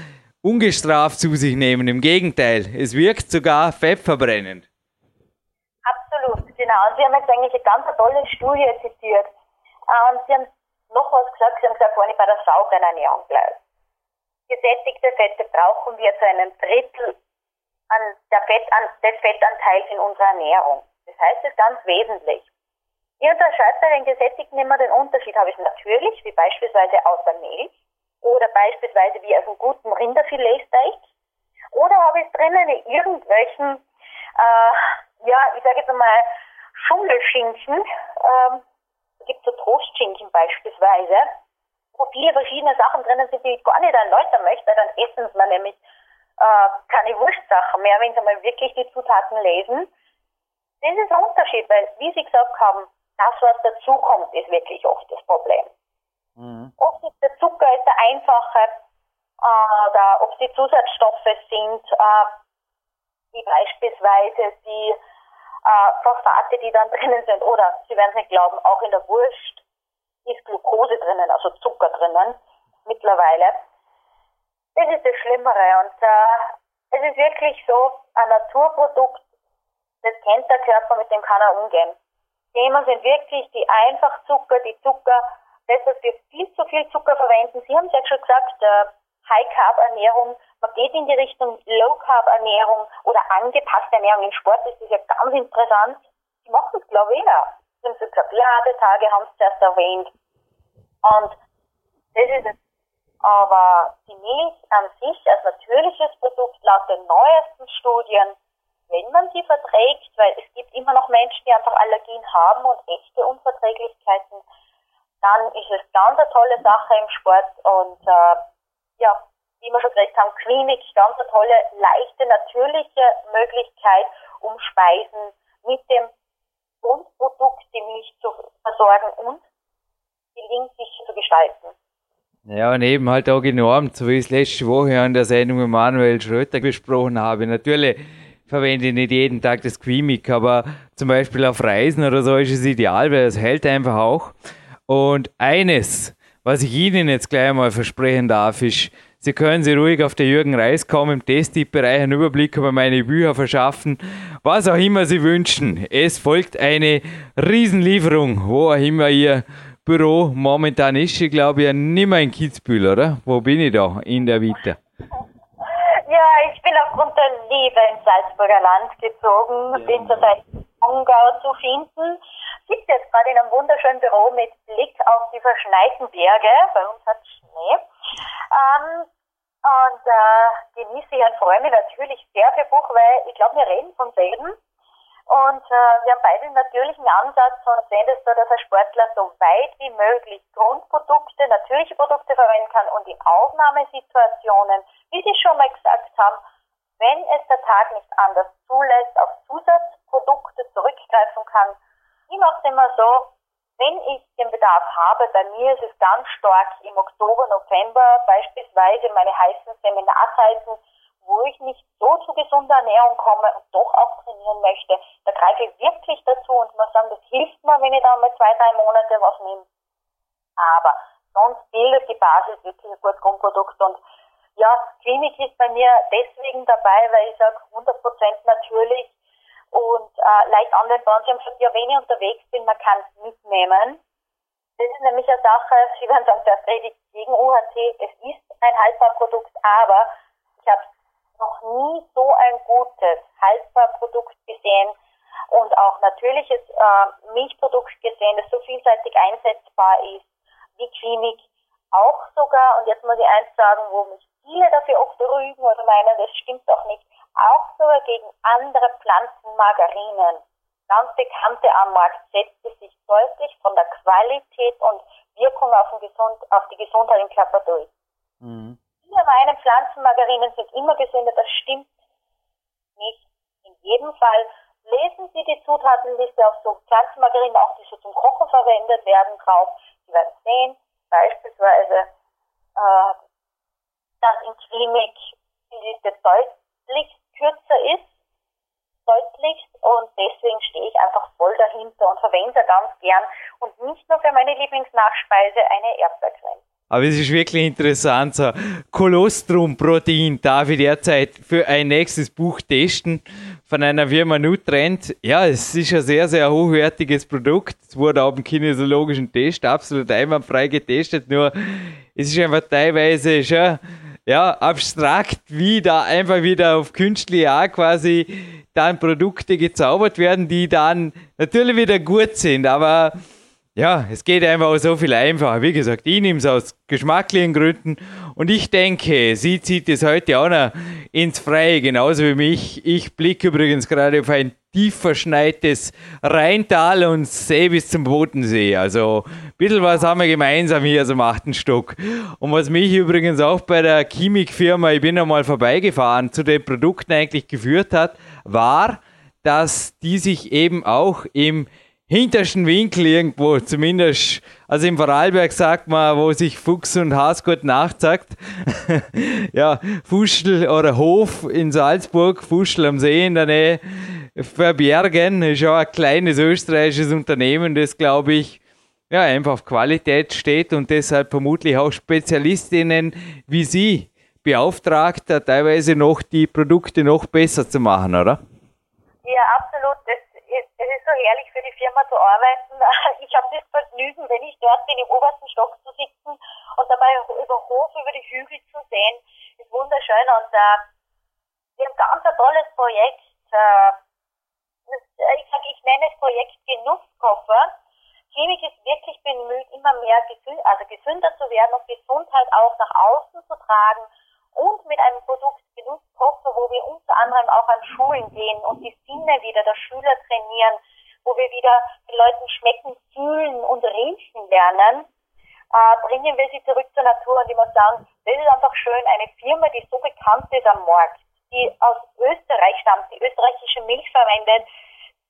ungestraft zu sich nehmen. Im Gegenteil, es wirkt sogar fettverbrennend. Genau. Sie haben jetzt eigentlich eine ganz tolle Studie zitiert ähm, Sie haben noch was gesagt, Sie haben gesagt, wenn ich bei der sauberen Ernährung bleibe. Gesättigte Fette brauchen wir zu einem Drittel an der Fett, an, des Fettanteils in unserer Ernährung. Das heißt, es ist ganz wesentlich. Ich unterscheide bei den Gesättigten immer den Unterschied, habe ich natürlich, wie beispielsweise aus der Milch oder beispielsweise wie aus einem guten Rinderfiletsteak oder habe ich drinnen in irgendwelchen, äh, ja, ich sage jetzt mal, Schummelschinken, ähm, gibt so Trostschinken beispielsweise, wo viele verschiedene Sachen drinnen sind, die ich gar nicht erläutern möchte, dann essen sie nämlich äh, keine Wurstsachen mehr, wenn sie mal wirklich die Zutaten lesen. Das ist ein Unterschied, weil, wie Sie gesagt haben, das, was dazukommt, ist wirklich oft das Problem. Mhm. Oft ist der Zucker ist der einfache, äh, oder ob es die Zusatzstoffe sind, äh, wie beispielsweise die äh, Phosphate, die dann [laughs] drinnen sind. Oder, Sie werden es nicht glauben, auch in der Wurst ist Glucose drinnen, also Zucker drinnen, mittlerweile. Das ist das Schlimmere. Und äh, es ist wirklich so, ein Naturprodukt, das kennt der Körper, mit dem kann er umgehen. Thema sind wirklich die Einfachzucker, die Zucker, das, dass wir viel zu viel Zucker verwenden. Sie haben es ja schon gesagt, äh, High-Carb-Ernährung, man geht in die Richtung Low-Carb-Ernährung oder angepasste Ernährung. Im Sport ist das ja ganz interessant. Die machen es, glaube ich, ja. Sie haben so gesagt, Ladetage haben es zuerst erwähnt. Und das ist es. Aber die Milch an sich als natürliches Produkt laut den neuesten Studien, wenn man sie verträgt, weil es gibt immer noch Menschen, die einfach Allergien haben und echte Unverträglichkeiten, dann ist es ganz eine tolle Sache im Sport und äh, ja, wie wir schon gesagt haben, Queenix, ganz eine tolle, leichte, natürliche Möglichkeit, um Speisen mit dem Grundprodukt, die Milch zu versorgen und gelingsicher zu gestalten. Ja, und eben halt auch enorm, so wie ich es letzte Woche an der Sendung mit Manuel Schröter besprochen habe. Natürlich verwende ich nicht jeden Tag das Quimic, aber zum Beispiel auf Reisen oder so ist es ideal, weil es hält einfach auch. Und eines, was ich Ihnen jetzt gleich mal versprechen darf, ist, Sie können sich ruhig auf der Jürgen Reis kommen, im Testtipp-Bereich einen Überblick über meine Bücher verschaffen, was auch immer Sie wünschen. Es folgt eine Riesenlieferung, wo auch immer Ihr Büro momentan ist. Ich glaube ja nicht mehr in Kitzbühel, oder? Wo bin ich da in der Vita? Ja, ich bin aufgrund der Liebe ins Salzburger Land gezogen, ja. bin zurzeit in Ungau zu finden sitze jetzt gerade in einem wunderschönen Büro mit Blick auf die verschneiten Berge. Bei uns hat Schnee. Ähm, und äh, genieße ich und freue mich natürlich sehr für Buch, weil ich glaube, wir reden vom selben. Und äh, wir haben beide einen natürlichen Ansatz und sehen das so, dass ein Sportler so weit wie möglich Grundprodukte, natürliche Produkte verwenden kann und in Aufnahmesituationen, wie Sie schon mal gesagt haben, wenn es der Tag nicht anders zulässt, auf Zusatzprodukte zurückgreifen kann, ich mache es immer so, wenn ich den Bedarf habe, bei mir ist es ganz stark im Oktober, November beispielsweise meine heißen Seminarzeiten, wo ich nicht so zu gesunder Ernährung komme und doch auch trainieren möchte, da greife ich wirklich dazu und muss sagen, das hilft mir, wenn ich da mal zwei, drei Monate was nehme. Aber sonst bildet die Basis wirklich ein gutes Grundprodukt und ja, Klinik ist bei mir deswegen dabei, weil ich sage, 100% natürlich und äh, leicht anwendbar. Sie haben gesagt, ja, wenn ich unterwegs bin, man kann es mitnehmen. Das ist nämlich eine Sache, Sie werden sagen, das rede ich gegen UHT. Es ist ein Haltbarprodukt, aber ich habe noch nie so ein gutes Haltbarprodukt gesehen und auch natürliches äh, Milchprodukt gesehen, das so vielseitig einsetzbar ist wie Klinik. Auch sogar, und jetzt muss ich eins sagen, wo mich viele dafür oft rügen oder meinen, das stimmt doch nicht. Auch sogar gegen andere Pflanzenmargarinen. Ganz bekannte am Markt setzte sich deutlich von der Qualität und Wirkung auf, Gesund, auf die Gesundheit im Körper durch. Mhm. Viele meinen, Pflanzenmargarinen sind immer gesünder. Das stimmt nicht. In jedem Fall lesen Sie die Zutatenliste auf so Pflanzenmargarinen, auch die so zum Kochen verwendet werden, drauf. Sie werden sehen, beispielsweise, äh, dass in Klinik die Liste deutlich kürzer ist, deutlichst und deswegen stehe ich einfach voll dahinter und verwende ganz gern und nicht nur für meine Lieblingsnachspeise eine Erdbeercreme. Aber es ist wirklich interessant, so Kolostrum-Protein darf ich derzeit für ein nächstes Buch testen von einer Firma Nutrend. Ja, es ist ein sehr, sehr hochwertiges Produkt. Es wurde auch im kinesiologischen Test absolut einwandfrei getestet, nur es ist einfach teilweise schon ja, abstrakt, wie da einfach wieder auf künstliche Art quasi dann Produkte gezaubert werden, die dann natürlich wieder gut sind, aber ja, es geht einfach so viel einfacher. Wie gesagt, ich nehme es aus geschmacklichen Gründen und ich denke, sie zieht es heute auch noch ins Freie, genauso wie mich. Ich blicke übrigens gerade auf ein tief verschneites Rheintal und sehe bis zum Bodensee. Also ein bisschen was haben wir gemeinsam hier so macht ein Stock. Und was mich übrigens auch bei der Chemikfirma, ich bin einmal vorbeigefahren, zu den Produkten eigentlich geführt hat, war, dass die sich eben auch im hintersten Winkel irgendwo, zumindest, also im Vorarlberg sagt man, wo sich Fuchs und Has gut nachzackt. [laughs] ja, Fuschel oder Hof in Salzburg, Fuschel am See in der Nähe, verbergen, ist auch ein kleines österreichisches Unternehmen, das glaube ich, ja, einfach auf Qualität steht und deshalb vermutlich auch Spezialistinnen wie Sie beauftragt, teilweise noch die Produkte noch besser zu machen, oder? Ja, absolut. Das es ist so herrlich für die Firma zu arbeiten. [laughs] Ich habe das Vergnügen, wenn ich dort bin, im obersten Stock zu sitzen und dabei über Hof, über die Hügel zu sehen. Ist wunderschön und äh, wir haben ganz tolles Projekt. Äh, ich sage, ich nenne es Projekt Genusskoffer. Chemik ist wirklich bemüht, immer mehr gesünd, also gesünder zu werden und Gesundheit auch nach außen zu tragen und mit einem Produkt Genusskoffer, wo wir unter anderem auch an Schulen gehen und die Sinne wieder der Schüler trainieren, wo wir wieder den Leuten schmecken, fühlen und riechen lernen, äh, bringen wir sie zurück zur Natur. Und ich muss sagen, das ist einfach schön, eine Firma, die so bekannt ist am Markt, die aus Österreich stammt, die österreichische Milch verwendet,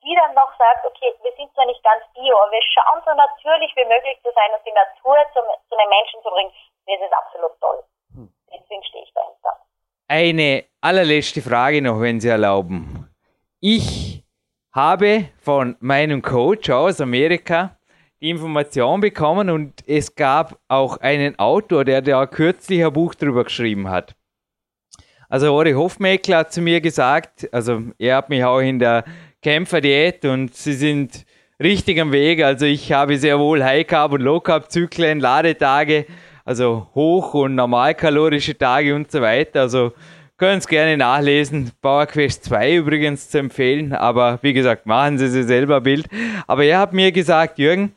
die dann noch sagt, okay, wir sind zwar nicht ganz bio, aber wir schauen so natürlich wie möglich zu sein und die Natur zum, zu den Menschen zu bringen. Das ist absolut toll. Hm. Deswegen stehe ich dahinter. Eine allerletzte Frage noch, wenn Sie erlauben. Ich habe von meinem Coach aus Amerika die Information bekommen und es gab auch einen Autor, der da kürzlich ein Buch drüber geschrieben hat. Also Ori Hofmeckler hat zu mir gesagt, also er hat mich auch in der Kämpferdiät und sie sind richtig am Weg. Also ich habe sehr wohl High Carb und Low Carb Zyklen, Ladetage also hoch- und normalkalorische Tage und so weiter. Also können es gerne nachlesen. Power Quest 2 übrigens zu empfehlen, aber wie gesagt, machen Sie sich selber ein Bild. Aber er hat mir gesagt, Jürgen,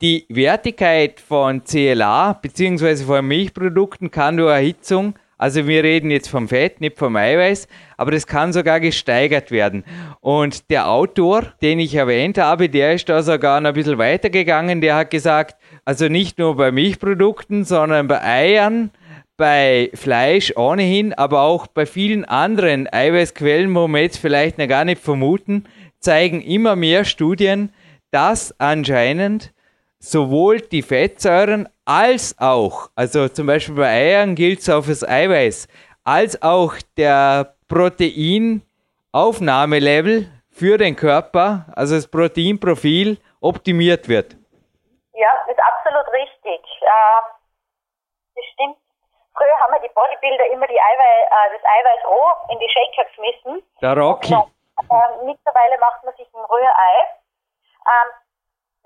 die Wertigkeit von CLA bzw. von Milchprodukten kann durch Erhitzung, also wir reden jetzt vom Fett, nicht vom Eiweiß, aber das kann sogar gesteigert werden. Und der Autor, den ich erwähnt habe, der ist da sogar noch ein bisschen weitergegangen, der hat gesagt, also nicht nur bei Milchprodukten, sondern bei Eiern, bei Fleisch ohnehin, aber auch bei vielen anderen Eiweißquellen, wo wir jetzt vielleicht noch gar nicht vermuten, zeigen immer mehr Studien, dass anscheinend sowohl die Fettsäuren als auch, also zum Beispiel bei Eiern gilt es auf das Eiweiß, als auch der Proteinaufnahmelevel für den Körper, also das Proteinprofil, optimiert wird. Ja, ist absolut richtig. Äh, das stimmt. Früher haben wir die Bodybuilder immer die Eiweiß, äh, das Eiweiß roh in die Shaker geschmissen. Der Rocky. Und, äh, mittlerweile macht man sich ein Rührei. Ähm,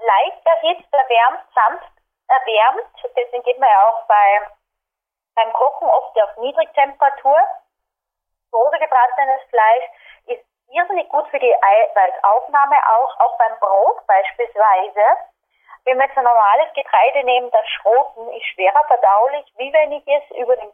leicht erhitzt, erwärmt, sanft erwärmt. Deswegen geht man ja auch bei, beim Kochen oft auf Niedrigtemperatur. Große gebratenes Fleisch ist irrsinnig gut für die Eiweißaufnahme, auch, auch beim Brot beispielsweise. Wenn wir jetzt ein normales Getreide nehmen, das Schroten ist schwerer verdaulich, wie wenn ich es über den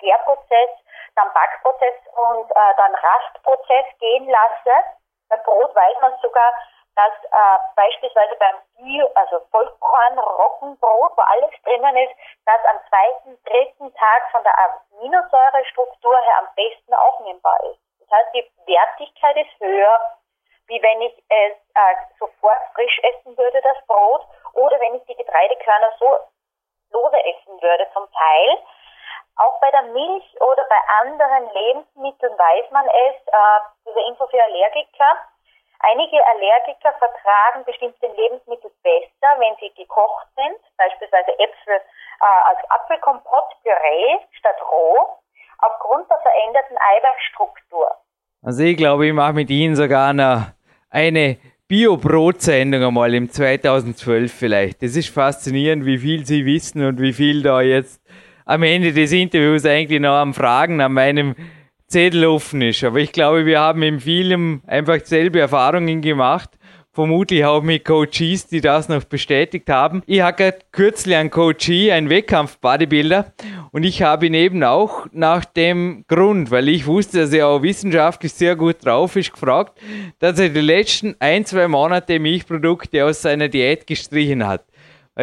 Gärprozess, dann Backprozess und äh, dann Rastprozess gehen lasse. Beim Brot weiß man sogar, dass äh, beispielsweise beim Bio, also Vollkorn-Roggenbrot, wo alles drinnen ist, das am zweiten, dritten Tag von der Aminosäurestruktur her am besten aufnehmbar ist. Das heißt, die Wertigkeit ist höher, wie wenn ich es äh, sofort frisch essen würde, das Brot, oder wenn ich die Getreidekörner so lose essen würde zum Teil. Auch bei der Milch oder bei anderen Lebensmitteln weiß man es, äh, diese Info für Allergiker, Einige Allergiker vertragen bestimmte Lebensmittel besser, wenn sie gekocht sind, beispielsweise Äpfel äh, als Apfelkompott Püree statt roh, aufgrund der veränderten Eiweißstruktur. Also ich glaube, ich mache mit Ihnen sogar eine, eine Bio-Brot-Sendung einmal im 2012 vielleicht. Das ist faszinierend, wie viel Sie wissen und wie viel da jetzt am Ende des Interviews eigentlich noch am Fragen an meinem Zettel offen ist. Aber ich glaube, wir haben in vielem einfach selbe Erfahrungen gemacht. Vermutlich auch mit Coaches, die das noch bestätigt haben. Ich hatte kürzlich einen Coachie, einen Wettkampf-Bodybuilder, und ich habe ihn eben auch nach dem Grund, weil ich wusste, dass er auch wissenschaftlich sehr gut drauf ist, gefragt, dass er die letzten ein, zwei Monate Milchprodukte aus seiner Diät gestrichen hat.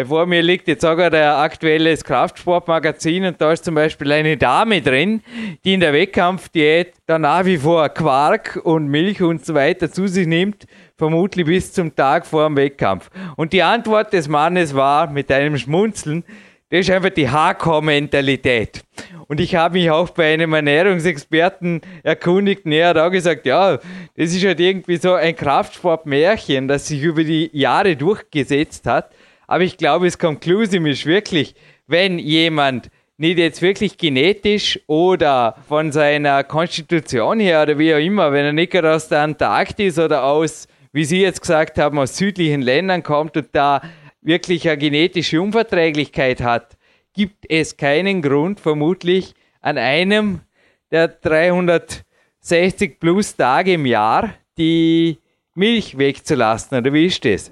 Vor mir liegt jetzt sogar der aktuelle Kraftsportmagazin und da ist zum Beispiel eine Dame drin, die in der Wettkampfdiät da nach wie vor Quark und Milch und so weiter zu sich nimmt, vermutlich bis zum Tag vor dem Wettkampf. Und die Antwort des Mannes war mit einem Schmunzeln, das ist einfach die Hardcore-Mentalität. Und ich habe mich auch bei einem Ernährungsexperten erkundigt, und er hat auch gesagt, ja, das ist halt irgendwie so ein Kraftsportmärchen, das sich über die Jahre durchgesetzt hat. Aber ich glaube, es conclusive ist wirklich, wenn jemand nicht jetzt wirklich genetisch oder von seiner Konstitution her oder wie auch immer, wenn er nicht gerade aus der Antarktis oder aus, wie Sie jetzt gesagt haben, aus südlichen Ländern kommt und da wirklich eine genetische Unverträglichkeit hat, gibt es keinen Grund, vermutlich an einem der 360 plus Tage im Jahr die Milch wegzulassen. Oder wie ist das?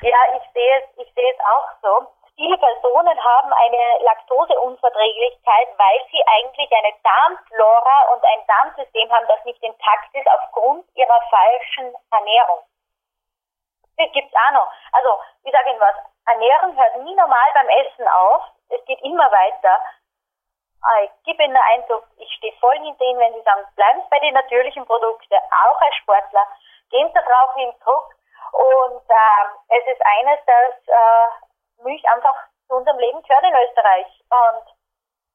Ja, ich sehe es, ich sehe es auch so. Viele Personen haben eine Laktoseunverträglichkeit, weil sie eigentlich eine Darmflora und ein Darmsystem haben, das nicht intakt ist aufgrund ihrer falschen Ernährung. Das gibt's auch noch. Also, ich sage Ihnen was, Ernährung hört nie normal beim Essen auf. Es geht immer weiter. Ich gebe Ihnen einen Eindruck, ich stehe voll hinter Ihnen, wenn Sie sagen, bleiben Sie bei den natürlichen Produkten, auch als Sportler. Gehen Sie darauf hin, Druck, und äh, es ist eines, dass äh, Milch einfach zu unserem Leben gehört in Österreich. Und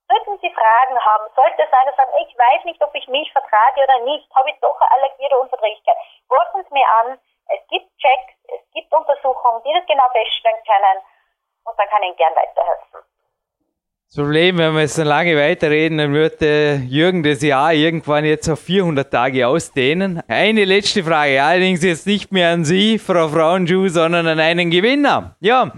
sollten Sie Fragen haben, sollte es dass sagen, ich weiß nicht, ob ich Milch vertrage oder nicht, habe ich doch eine Allergie oder Unverträglichkeit. Rufen Sie mir an, es gibt Checks, es gibt Untersuchungen, die das genau feststellen können und dann kann ich Ihnen gern weiterhelfen. Das Problem, wenn wir jetzt so lange weiterreden, dann wird äh, Jürgen das Jahr irgendwann jetzt auf 400 Tage ausdehnen. Eine letzte Frage, allerdings jetzt nicht mehr an Sie, Frau Frauenschuh, sondern an einen Gewinner. Ja,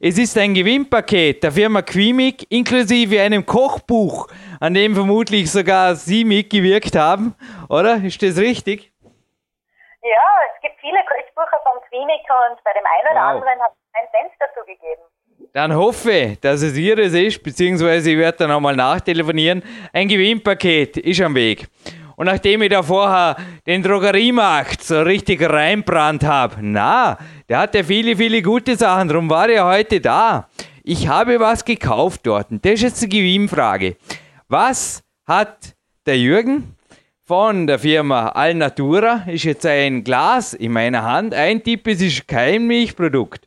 es ist ein Gewinnpaket der Firma Quimic inklusive einem Kochbuch, an dem vermutlich sogar Sie mitgewirkt haben, oder? Ist das richtig? Ja, es gibt viele Kochbücher von Quimic und bei dem einen oder wow. anderen hat es einen Cent dazu gegeben. Dann hoffe, dass es Ihres ist, beziehungsweise ich werde dann nochmal nachtelefonieren. Ein Gewinnpaket ist am Weg. Und nachdem ich da vorher den Drogeriemarkt so richtig reinbrannt habe, na, der hat ja viele, viele gute Sachen, darum war er heute da. Ich habe was gekauft dort. Und das ist jetzt die Gewinnfrage. Was hat der Jürgen von der Firma Alnatura, ist jetzt ein Glas in meiner Hand. Ein Tipp, es ist kein Milchprodukt.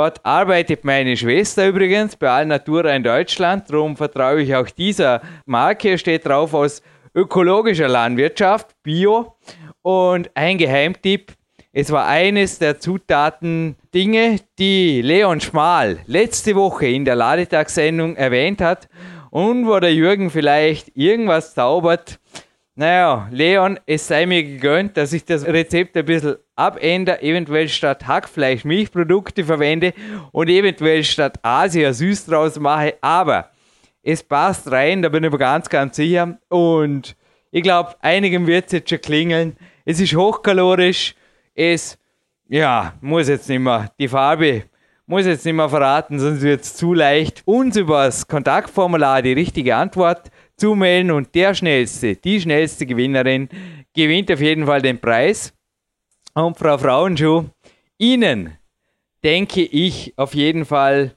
Dort arbeitet meine Schwester übrigens bei Alnatura in Deutschland. Darum vertraue ich auch dieser Marke. Steht drauf aus ökologischer Landwirtschaft, Bio. Und ein Geheimtipp. Es war eines der Zutaten Dinge, die Leon Schmal letzte Woche in der Ladetagssendung erwähnt hat und wo der Jürgen vielleicht irgendwas zaubert, naja, Leon, es sei mir gegönnt, dass ich das Rezept ein bisschen abändere, eventuell statt Hackfleisch Milchprodukte verwende und eventuell statt Asia süß draus mache, aber es passt rein, da bin ich mir ganz, ganz sicher. Und ich glaube, einigen wird es jetzt schon klingeln. Es ist hochkalorisch, es, ja, muss jetzt nicht mehr, die Farbe muss jetzt nicht mehr verraten, sonst wird es zu leicht, uns über das Kontaktformular die richtige Antwort zu melden und der schnellste, die schnellste Gewinnerin gewinnt auf jeden Fall den Preis. Und Frau Frauenschuh, Ihnen denke ich auf jeden Fall,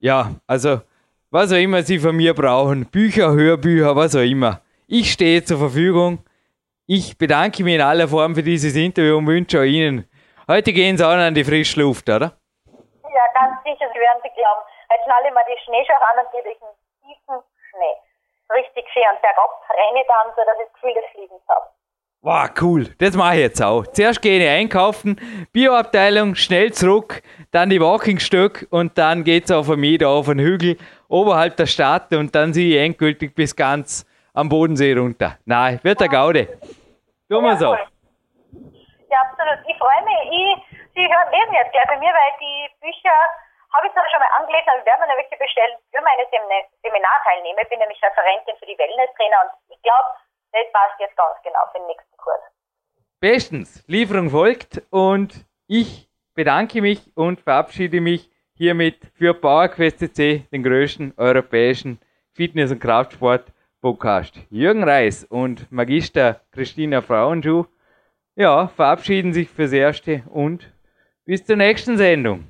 ja, also was auch immer Sie von mir brauchen, Bücher, Hörbücher, was auch immer. Ich stehe zur Verfügung. Ich bedanke mich in aller Form für dieses Interview und wünsche Ihnen, heute gehen Sie auch an die frische Luft, oder? Ja, ganz sicher, Sie werden Sie glauben. Jetzt schnalle mal die Schneeschach an und gehe durch den tiefen Schnee. Richtig schön und bergab renne dann, so dass ich das Gefühl des Fliegens habe. Wow, cool. Das mache ich jetzt auch. Zuerst gehe ich einkaufen, Bioabteilung, schnell zurück, dann die Walkingstöcke und dann geht es auf mich da auf den Hügel oberhalb der Stadt und dann sehe ich endgültig bis ganz am Bodensee runter. Nein, wird der Gaude. Tun wir so. Ja, absolut. Ich freue mich. Ich, Sie hören lesen jetzt gleich bei mir, weil die Bücher habe ich zwar schon mal angelesen, aber werden mir welche bestellen für meine Seminarteilnehmer. Ich bin nämlich Referentin für die Wellness-Trainer und ich glaube, das passt jetzt ganz genau für den nächsten Kurs. Bestens. Lieferung folgt und ich bedanke mich und verabschiede mich hiermit für PowerQuest CC, den größten europäischen Fitness- und Kraftsport-Podcast. Jürgen Reis und Magister Christina Frauenschuh ja, verabschieden sich fürs Erste und bis zur nächsten Sendung.